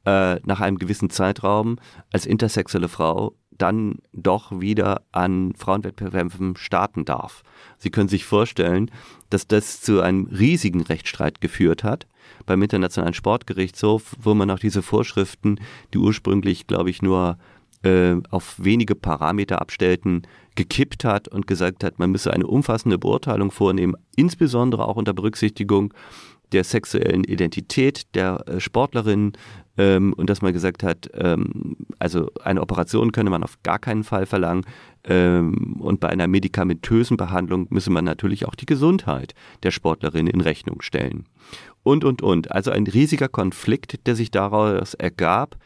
äh, nach einem gewissen Zeitraum als intersexuelle Frau dann doch wieder an Frauenwettbewerben starten darf. Sie können sich vorstellen, dass das zu einem riesigen Rechtsstreit geführt hat beim Internationalen Sportgerichtshof, wo man auch diese Vorschriften, die ursprünglich, glaube ich, nur äh, auf wenige Parameter abstellten, gekippt hat und gesagt hat, man müsse eine umfassende Beurteilung vornehmen, insbesondere auch unter Berücksichtigung der sexuellen Identität der äh, Sportlerin ähm, und dass man gesagt hat, ähm, also eine Operation könne man auf gar keinen Fall verlangen ähm, und bei einer medikamentösen Behandlung müsse man natürlich auch die Gesundheit der Sportlerin in Rechnung stellen. Und, und, und. Also ein riesiger Konflikt, der sich daraus ergab,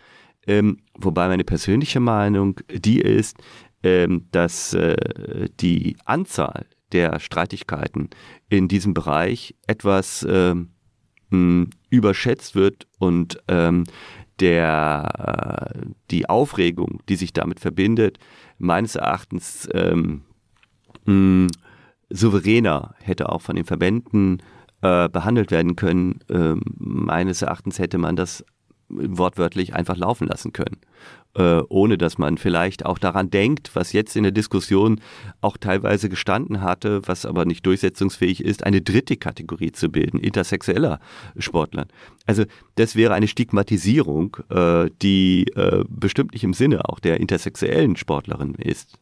ähm, wobei meine persönliche Meinung die ist, ähm, dass äh, die Anzahl der Streitigkeiten in diesem Bereich etwas ähm, überschätzt wird und ähm, der, äh, die Aufregung, die sich damit verbindet, meines Erachtens ähm, mh, souveräner hätte auch von den Verbänden äh, behandelt werden können. Ähm, meines Erachtens hätte man das wortwörtlich einfach laufen lassen können äh, ohne dass man vielleicht auch daran denkt, was jetzt in der Diskussion auch teilweise gestanden hatte, was aber nicht durchsetzungsfähig ist, eine dritte Kategorie zu bilden, intersexueller Sportler. Also das wäre eine Stigmatisierung, äh, die äh, bestimmt nicht im Sinne auch der intersexuellen Sportlerin ist.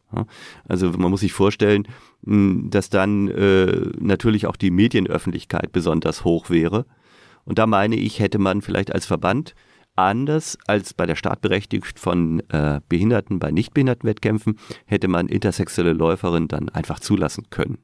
Also man muss sich vorstellen, dass dann äh, natürlich auch die Medienöffentlichkeit besonders hoch wäre. Und da meine ich, hätte man vielleicht als Verband Anders als bei der Startberechtigung von äh, Behinderten bei Nichtbehindertenwettkämpfen hätte man intersexuelle Läuferinnen dann einfach zulassen können.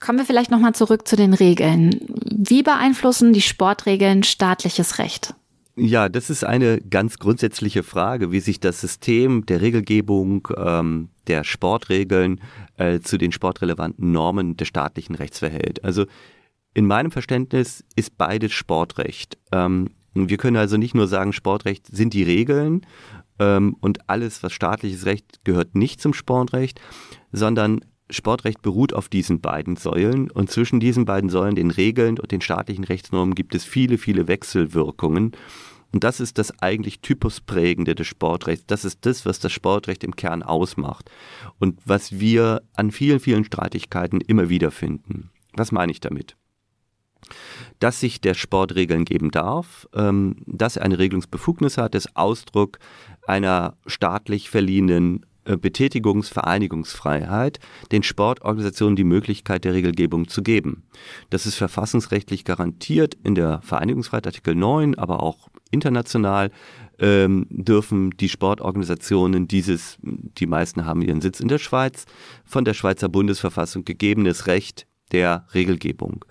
Kommen wir vielleicht nochmal zurück zu den Regeln. Wie beeinflussen die Sportregeln staatliches Recht? Ja, das ist eine ganz grundsätzliche Frage, wie sich das System der Regelgebung ähm, der Sportregeln äh, zu den sportrelevanten Normen des staatlichen Rechts verhält. Also in meinem Verständnis ist beides Sportrecht. Ähm, wir können also nicht nur sagen, Sportrecht sind die Regeln ähm, und alles, was staatliches Recht gehört nicht zum Sportrecht, sondern Sportrecht beruht auf diesen beiden Säulen und zwischen diesen beiden Säulen, den Regeln und den staatlichen Rechtsnormen, gibt es viele, viele Wechselwirkungen. Und das ist das eigentlich typusprägende des Sportrechts. Das ist das, was das Sportrecht im Kern ausmacht und was wir an vielen, vielen Streitigkeiten immer wieder finden. Was meine ich damit? Dass sich der Sport Regeln geben darf, ähm, dass er eine Regelungsbefugnis hat, ist Ausdruck einer staatlich verliehenen äh, Betätigungsvereinigungsfreiheit, den Sportorganisationen die Möglichkeit der Regelgebung zu geben. Das ist verfassungsrechtlich garantiert in der Vereinigungsfreiheit Artikel 9, aber auch international ähm, dürfen die Sportorganisationen dieses, die meisten haben ihren Sitz in der Schweiz, von der Schweizer Bundesverfassung gegebenes Recht der Regelgebung.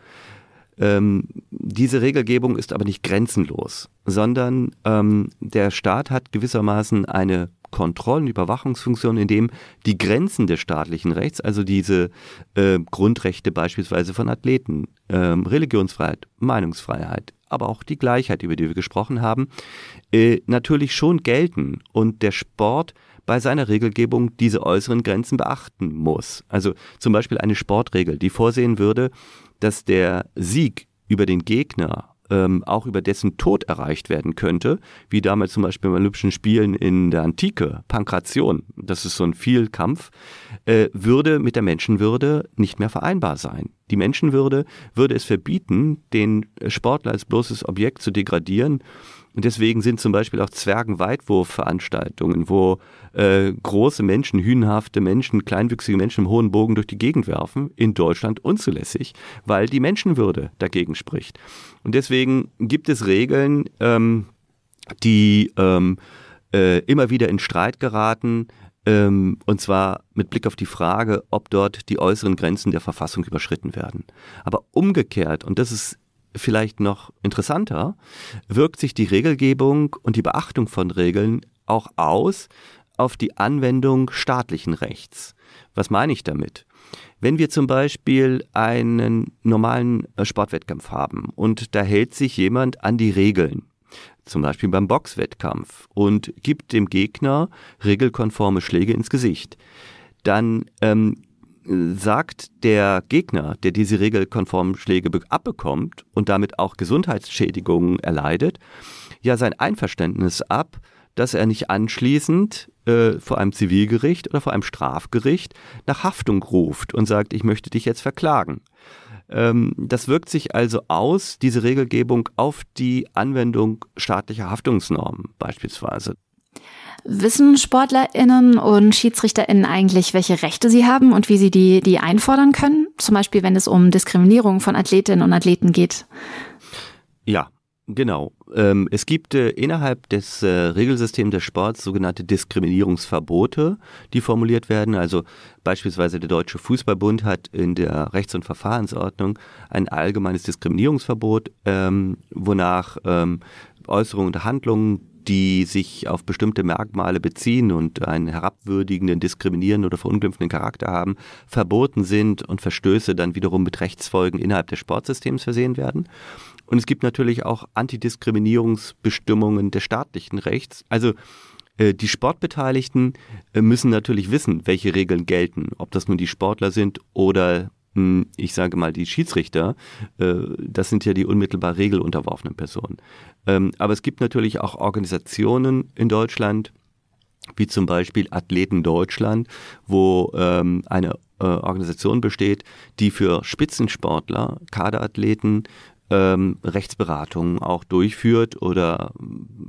Ähm, diese Regelgebung ist aber nicht grenzenlos, sondern ähm, der Staat hat gewissermaßen eine Kontroll- und Überwachungsfunktion, in dem die Grenzen des staatlichen Rechts, also diese äh, Grundrechte beispielsweise von Athleten, ähm, Religionsfreiheit, Meinungsfreiheit, aber auch die Gleichheit, über die wir gesprochen haben, äh, natürlich schon gelten und der Sport bei seiner Regelgebung diese äußeren Grenzen beachten muss. Also zum Beispiel eine Sportregel, die vorsehen würde, dass der Sieg über den Gegner ähm, auch über dessen Tod erreicht werden könnte, wie damals zum Beispiel bei Olympischen Spielen in der Antike, Pankration, das ist so ein Vielkampf, äh, würde mit der Menschenwürde nicht mehr vereinbar sein. Die Menschenwürde würde es verbieten, den Sportler als bloßes Objekt zu degradieren und deswegen sind zum Beispiel auch Zwergenweitwurfveranstaltungen, wo äh, große Menschen, hühnhafte Menschen, kleinwüchsige Menschen im hohen Bogen durch die Gegend werfen, in Deutschland unzulässig, weil die Menschenwürde dagegen spricht. Und deswegen gibt es Regeln, ähm, die ähm, äh, immer wieder in Streit geraten, ähm, und zwar mit Blick auf die Frage, ob dort die äußeren Grenzen der Verfassung überschritten werden. Aber umgekehrt, und das ist vielleicht noch interessanter, wirkt sich die Regelgebung und die Beachtung von Regeln auch aus auf die Anwendung staatlichen Rechts. Was meine ich damit? Wenn wir zum Beispiel einen normalen äh, Sportwettkampf haben und da hält sich jemand an die Regeln, zum Beispiel beim Boxwettkampf, und gibt dem Gegner regelkonforme Schläge ins Gesicht, dann ähm, sagt der Gegner, der diese regelkonformen Schläge abbekommt und damit auch Gesundheitsschädigungen erleidet, ja sein Einverständnis ab, dass er nicht anschließend äh, vor einem Zivilgericht oder vor einem Strafgericht nach Haftung ruft und sagt, ich möchte dich jetzt verklagen. Ähm, das wirkt sich also aus, diese Regelgebung, auf die Anwendung staatlicher Haftungsnormen beispielsweise. Wissen SportlerInnen und SchiedsrichterInnen eigentlich, welche Rechte sie haben und wie sie die, die einfordern können? Zum Beispiel, wenn es um Diskriminierung von Athletinnen und Athleten geht. Ja, Genau. Ähm, es gibt äh, innerhalb des äh, Regelsystems des Sports sogenannte Diskriminierungsverbote, die formuliert werden. Also beispielsweise der Deutsche Fußballbund hat in der Rechts- und Verfahrensordnung ein allgemeines Diskriminierungsverbot, ähm, wonach ähm, Äußerungen und Handlungen, die sich auf bestimmte Merkmale beziehen und einen herabwürdigenden, diskriminierenden oder verunglimpfenden Charakter haben, verboten sind und Verstöße dann wiederum mit Rechtsfolgen innerhalb des Sportsystems versehen werden. Und es gibt natürlich auch Antidiskriminierungsbestimmungen des staatlichen Rechts. Also äh, die Sportbeteiligten äh, müssen natürlich wissen, welche Regeln gelten, ob das nun die Sportler sind oder ich sage mal die Schiedsrichter. Äh, das sind ja die unmittelbar regelunterworfenen Personen. Ähm, aber es gibt natürlich auch Organisationen in Deutschland, wie zum Beispiel Athleten Deutschland, wo ähm, eine Organisation besteht, die für Spitzensportler, Kaderathleten ähm, Rechtsberatungen auch durchführt oder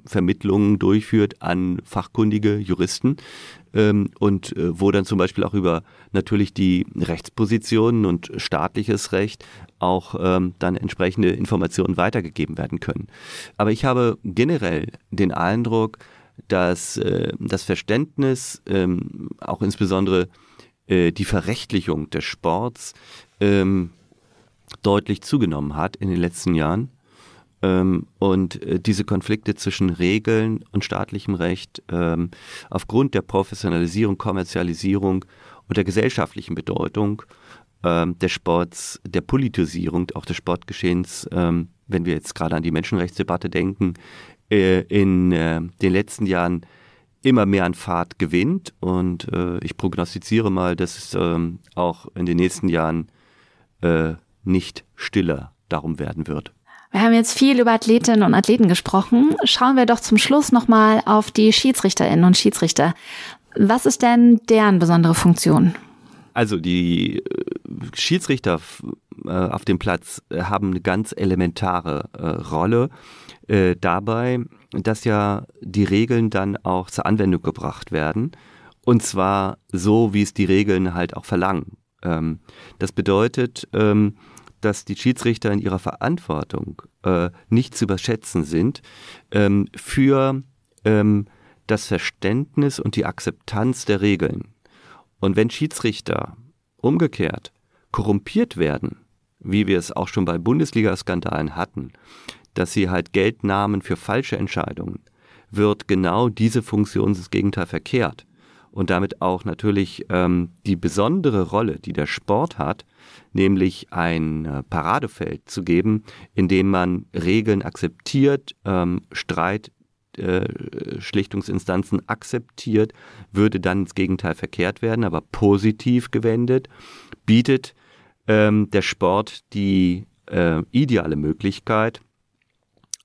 Vermittlungen durchführt an fachkundige Juristen ähm, und äh, wo dann zum Beispiel auch über natürlich die Rechtspositionen und staatliches Recht auch ähm, dann entsprechende Informationen weitergegeben werden können. Aber ich habe generell den Eindruck, dass äh, das Verständnis, ähm, auch insbesondere äh, die Verrechtlichung des Sports, ähm, deutlich zugenommen hat in den letzten Jahren. Ähm, und äh, diese Konflikte zwischen Regeln und staatlichem Recht ähm, aufgrund der Professionalisierung, Kommerzialisierung und der gesellschaftlichen Bedeutung ähm, des Sports, der Politisierung auch des Sportgeschehens, wenn wir jetzt gerade an die Menschenrechtsdebatte denken, äh, in äh, den letzten Jahren immer mehr an Fahrt gewinnt. Und ich prognostiziere mal, dass es auch in den nächsten Jahren nicht stiller darum werden wird. Wir haben jetzt viel über Athletinnen und Athleten gesprochen. Schauen wir doch zum Schluss nochmal auf die Schiedsrichterinnen und Schiedsrichter. Was ist denn deren besondere Funktion? Also die äh, Schiedsrichter äh, auf dem Platz äh, haben eine ganz elementare Rolle dabei, dass ja die Regeln dann auch zur Anwendung gebracht werden. Und zwar so, wie es die Regeln halt auch verlangen. Ähm, das bedeutet, ähm, dass die Schiedsrichter in ihrer Verantwortung äh, nicht zu überschätzen sind ähm, für ähm, das Verständnis und die Akzeptanz der Regeln. Und wenn Schiedsrichter umgekehrt korrumpiert werden, wie wir es auch schon bei Bundesliga-Skandalen hatten, dass sie halt Geld nahmen für falsche Entscheidungen, wird genau diese Funktion ins Gegenteil verkehrt und damit auch natürlich ähm, die besondere Rolle, die der Sport hat, nämlich ein äh, Paradefeld zu geben, in dem man Regeln akzeptiert, ähm, Streit äh, Schlichtungsinstanzen akzeptiert, würde dann ins Gegenteil verkehrt werden, aber positiv gewendet, bietet ähm, der Sport die äh, ideale Möglichkeit,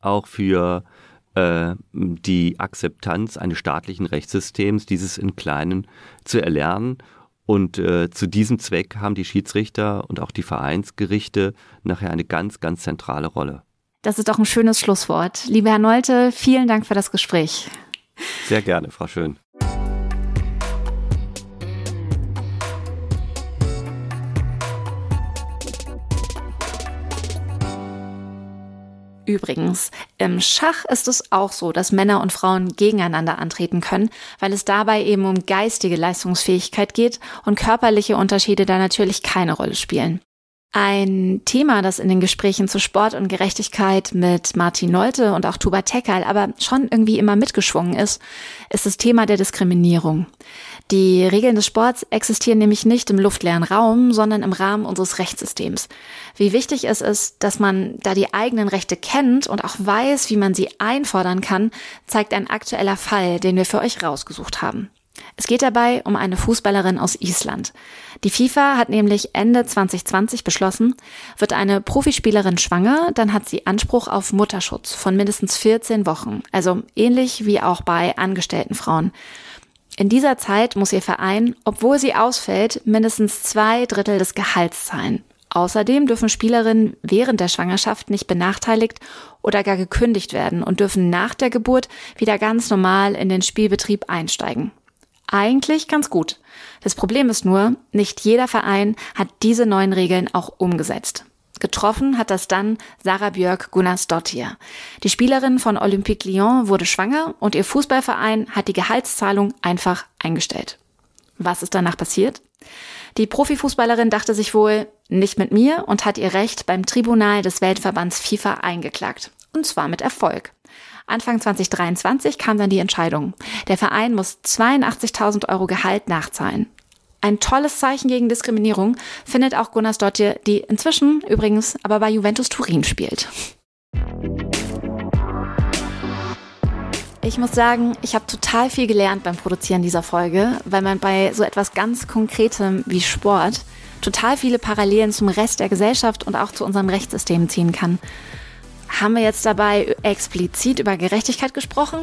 auch für die Akzeptanz eines staatlichen Rechtssystems, dieses in Kleinen zu erlernen. Und äh, zu diesem Zweck haben die Schiedsrichter und auch die Vereinsgerichte nachher eine ganz, ganz zentrale Rolle. Das ist doch ein schönes Schlusswort. Lieber Herr Nolte, vielen Dank für das Gespräch. Sehr gerne, Frau Schön. Übrigens, im Schach ist es auch so, dass Männer und Frauen gegeneinander antreten können, weil es dabei eben um geistige Leistungsfähigkeit geht und körperliche Unterschiede da natürlich keine Rolle spielen. Ein Thema, das in den Gesprächen zu Sport und Gerechtigkeit mit Martin Nolte und auch Tuba Tekal aber schon irgendwie immer mitgeschwungen ist, ist das Thema der Diskriminierung. Die Regeln des Sports existieren nämlich nicht im luftleeren Raum, sondern im Rahmen unseres Rechtssystems. Wie wichtig es ist, dass man da die eigenen Rechte kennt und auch weiß, wie man sie einfordern kann, zeigt ein aktueller Fall, den wir für euch rausgesucht haben. Es geht dabei um eine Fußballerin aus Island. Die FIFA hat nämlich Ende 2020 beschlossen, wird eine Profispielerin schwanger, dann hat sie Anspruch auf Mutterschutz von mindestens 14 Wochen, also ähnlich wie auch bei angestellten Frauen. In dieser Zeit muss ihr Verein, obwohl sie ausfällt, mindestens zwei Drittel des Gehalts zahlen. Außerdem dürfen Spielerinnen während der Schwangerschaft nicht benachteiligt oder gar gekündigt werden und dürfen nach der Geburt wieder ganz normal in den Spielbetrieb einsteigen. Eigentlich ganz gut. Das Problem ist nur, nicht jeder Verein hat diese neuen Regeln auch umgesetzt. Getroffen hat das dann Sarah Björk Gunnarsdottir. Die Spielerin von Olympique Lyon wurde schwanger und ihr Fußballverein hat die Gehaltszahlung einfach eingestellt. Was ist danach passiert? Die Profifußballerin dachte sich wohl, nicht mit mir und hat ihr Recht beim Tribunal des Weltverbands FIFA eingeklagt. Und zwar mit Erfolg. Anfang 2023 kam dann die Entscheidung. Der Verein muss 82.000 Euro Gehalt nachzahlen. Ein tolles Zeichen gegen Diskriminierung findet auch Gunnar Stotje, die inzwischen übrigens aber bei Juventus Turin spielt. Ich muss sagen, ich habe total viel gelernt beim Produzieren dieser Folge, weil man bei so etwas ganz Konkretem wie Sport total viele Parallelen zum Rest der Gesellschaft und auch zu unserem Rechtssystem ziehen kann. Haben wir jetzt dabei explizit über Gerechtigkeit gesprochen?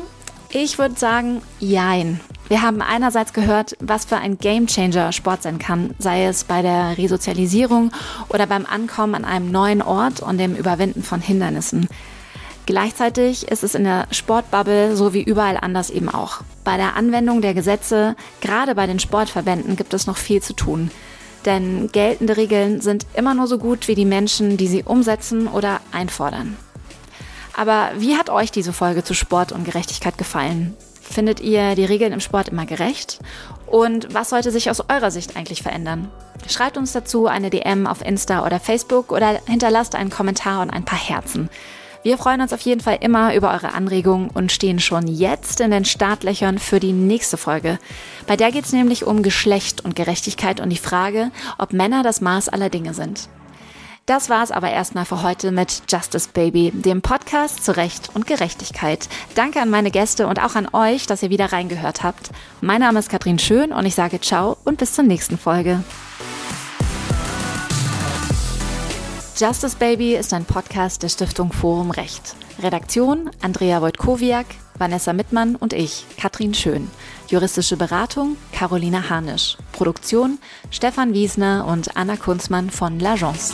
Ich würde sagen, jein. Wir haben einerseits gehört, was für ein Gamechanger Sport sein kann, sei es bei der Resozialisierung oder beim Ankommen an einem neuen Ort und dem Überwinden von Hindernissen. Gleichzeitig ist es in der Sportbubble so wie überall anders eben auch. Bei der Anwendung der Gesetze, gerade bei den Sportverbänden, gibt es noch viel zu tun. Denn geltende Regeln sind immer nur so gut wie die Menschen, die sie umsetzen oder einfordern. Aber wie hat euch diese Folge zu Sport und Gerechtigkeit gefallen? Findet ihr die Regeln im Sport immer gerecht? Und was sollte sich aus eurer Sicht eigentlich verändern? Schreibt uns dazu eine DM auf Insta oder Facebook oder hinterlasst einen Kommentar und ein paar Herzen. Wir freuen uns auf jeden Fall immer über eure Anregungen und stehen schon jetzt in den Startlöchern für die nächste Folge. Bei der geht es nämlich um Geschlecht und Gerechtigkeit und die Frage, ob Männer das Maß aller Dinge sind. Das war's aber erstmal für heute mit Justice Baby, dem Podcast zu Recht und Gerechtigkeit. Danke an meine Gäste und auch an euch, dass ihr wieder reingehört habt. Mein Name ist Katrin Schön und ich sage ciao und bis zur nächsten Folge. Justice Baby ist ein Podcast der Stiftung Forum Recht. Redaktion Andrea Wojtkowiak, Vanessa Mittmann und ich, Katrin Schön. Juristische Beratung Carolina Harnisch. Produktion Stefan Wiesner und Anna Kunzmann von L'Agence.